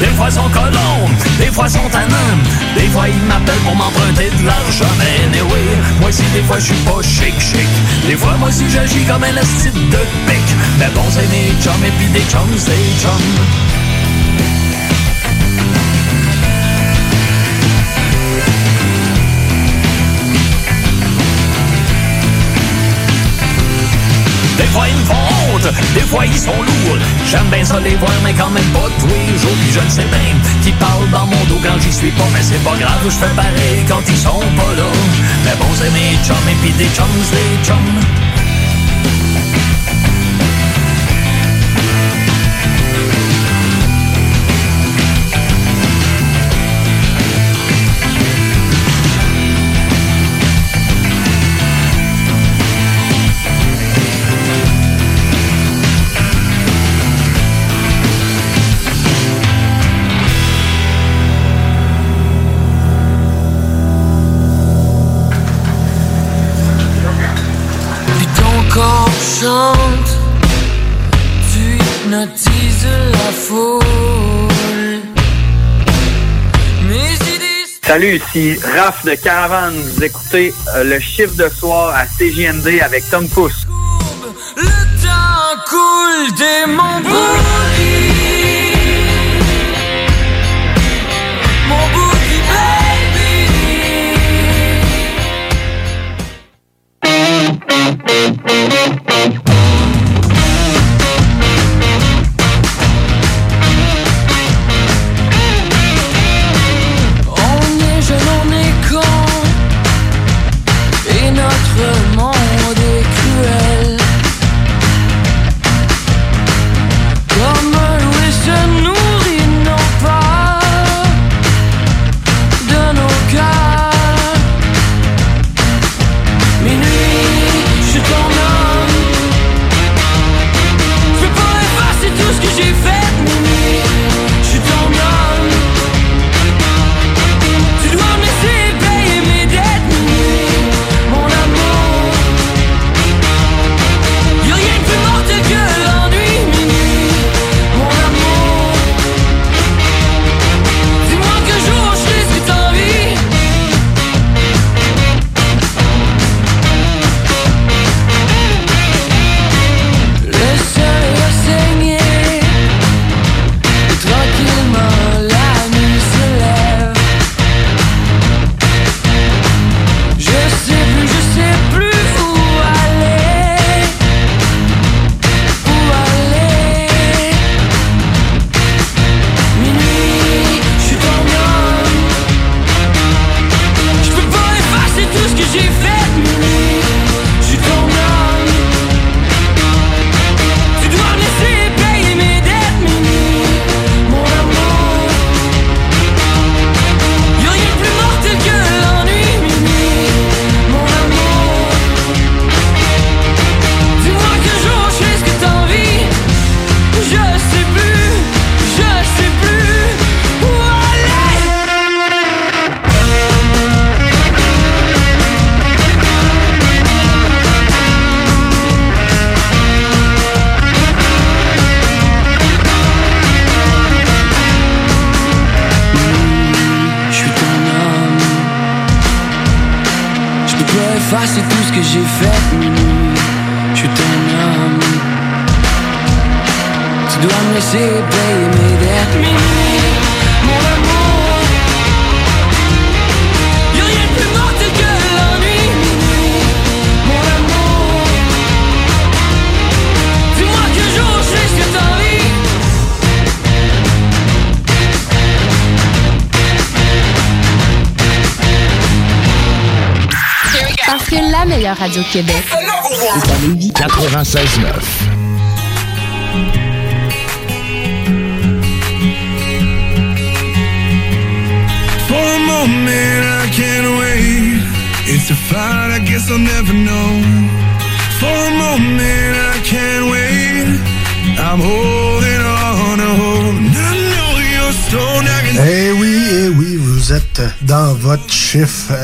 S41: Des fois, sont colons, des fois, sont tannants. Des fois, ils m'appellent pour m'emprunter de l'argent. Mais anyway, moi aussi, des fois, je suis pas chic, chic. Des fois, moi aussi, j'agis comme un asti de pic. Mais bon, c'est mes chums et puis des chums, des chums. Des fois ils sont lourds. J'aime bien ça les voir, mais quand même pas tous les jours. Puis je ne sais bien qui parle dans mon dos quand j'y suis pas. Mais c'est pas grave, je fais pareil quand ils sont pas là. Mais bon, c'est mes chums et puis des chums, des chums.
S42: Salut, ici Raph de Caravane. Vous écoutez euh, le chiffre de soir à CJMD avec Tom Pousse.
S10: Le temps coule des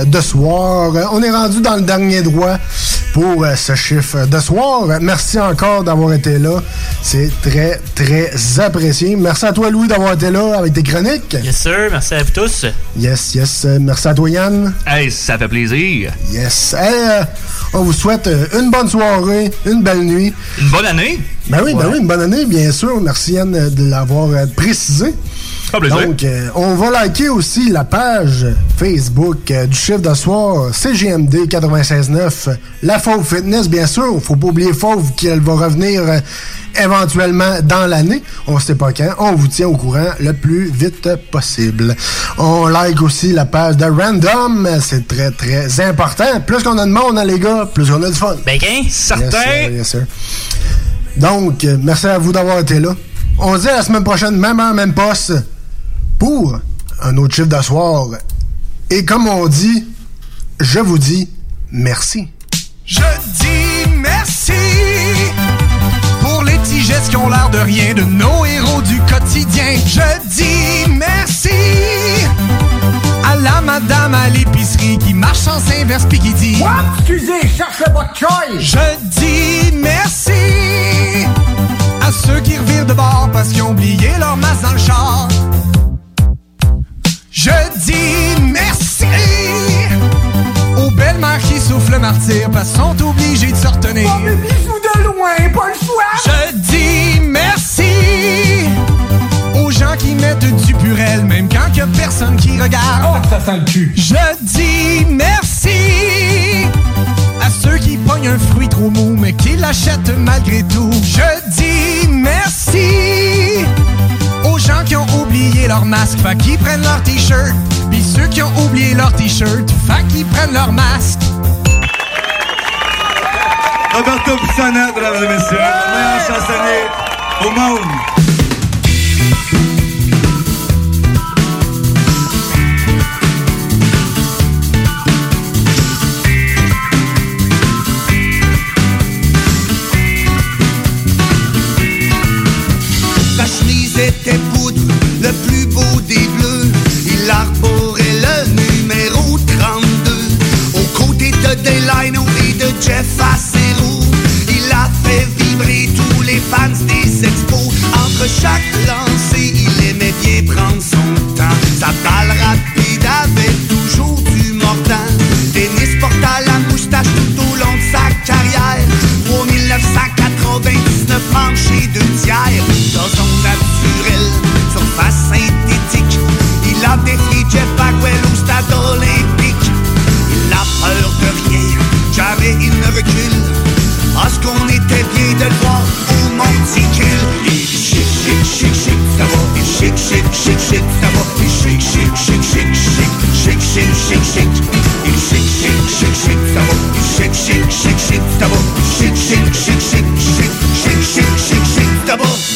S43: de
S4: soir. On est rendu dans le dernier droit pour euh, ce chiffre de soir. Merci encore d'avoir été là. C'est très, très apprécié. Merci à toi, Louis, d'avoir été là avec tes chroniques.
S5: Yes, sir. Merci à vous tous.
S4: Yes, yes. Merci à toi, Yann.
S22: Hey, ça fait plaisir.
S4: Yes. Hey, euh, on vous souhaite euh, une bonne soirée, une belle nuit.
S22: Une bonne année.
S4: Ben oui, ben
S22: Ouais.
S4: oui, une bonne année, bien sûr. Merci Yann de l'avoir précisé.
S22: Plaisir.
S4: Donc, euh, on va liker aussi la page Facebook euh, du chiffre de soir CGMD 96.9. La Fauve Fitness, bien sûr. Faut pas oublier Fauve qu'elle va revenir euh, éventuellement dans l'année. On sait pas quand. On vous tient au courant le plus vite possible. On like aussi la page de Random. C'est très, très important. Plus qu'on a de monde, hein, les gars, plus on a de fun.
S5: Ben, qu'un?
S22: Certain.
S4: Yes, sir, yes, sir. Donc, euh, merci à vous d'avoir été là. On se dit à la semaine prochaine, même heure, même poste, pour un autre chiffre de soir. Et comme on dit, je vous dis merci.
S44: Je dis merci pour les petits gestes qui ont l'air de rien de nos héros du quotidien. Je dis merci à la madame à l'épicerie qui marche sans inverse puis qui dit What? Excusez, cherchez votre choix. Je dis merci à ceux qui revirent de bord parce qu'ils ont oublié leur masse dans le char. Je dis merci aux belles mères qui soufflent le martyr parce sont obligés de se retenir. Oh, de loin, pas le choix. Je dis merci aux gens qui mettent du purel, même quand y a personne qui regarde. Oh, ça sent le cul. Je dis merci à ceux qui pognent un fruit trop mou, mais qui l'achètent malgré tout. Je dis merci gens qui ont oublié leur masque, fait qu'ils prennent leur t-shirt. Puis ceux qui ont oublié leur t-shirt, fait qu'ils prennent leur masque.
S7: Roberto Pissonnette, mesdames et messieurs, le meilleur chansonnier au monde.
S44: De Jeff Acero. Il a fait vibrer tous les fans des expos. Entre chaque lancée, il aimait bien prendre son temps. Sa balle rapide avait toujours du mordant. Dennis porta la moustache tout au long de sa carrière. 3999 manches de le voir au monticule. Il est chic, chic, chic, chic, ça va. Il chic, chic, chic, chic, ça va. Il chic, chic, chic, chic, chic, chic, chic, chic, chic. Il chic, chic, chic, chic, ça va. Il chic, chic, chic, chic, ça va. Il chic, chic, chic, chic, chic, chic, chic, chic, ça va.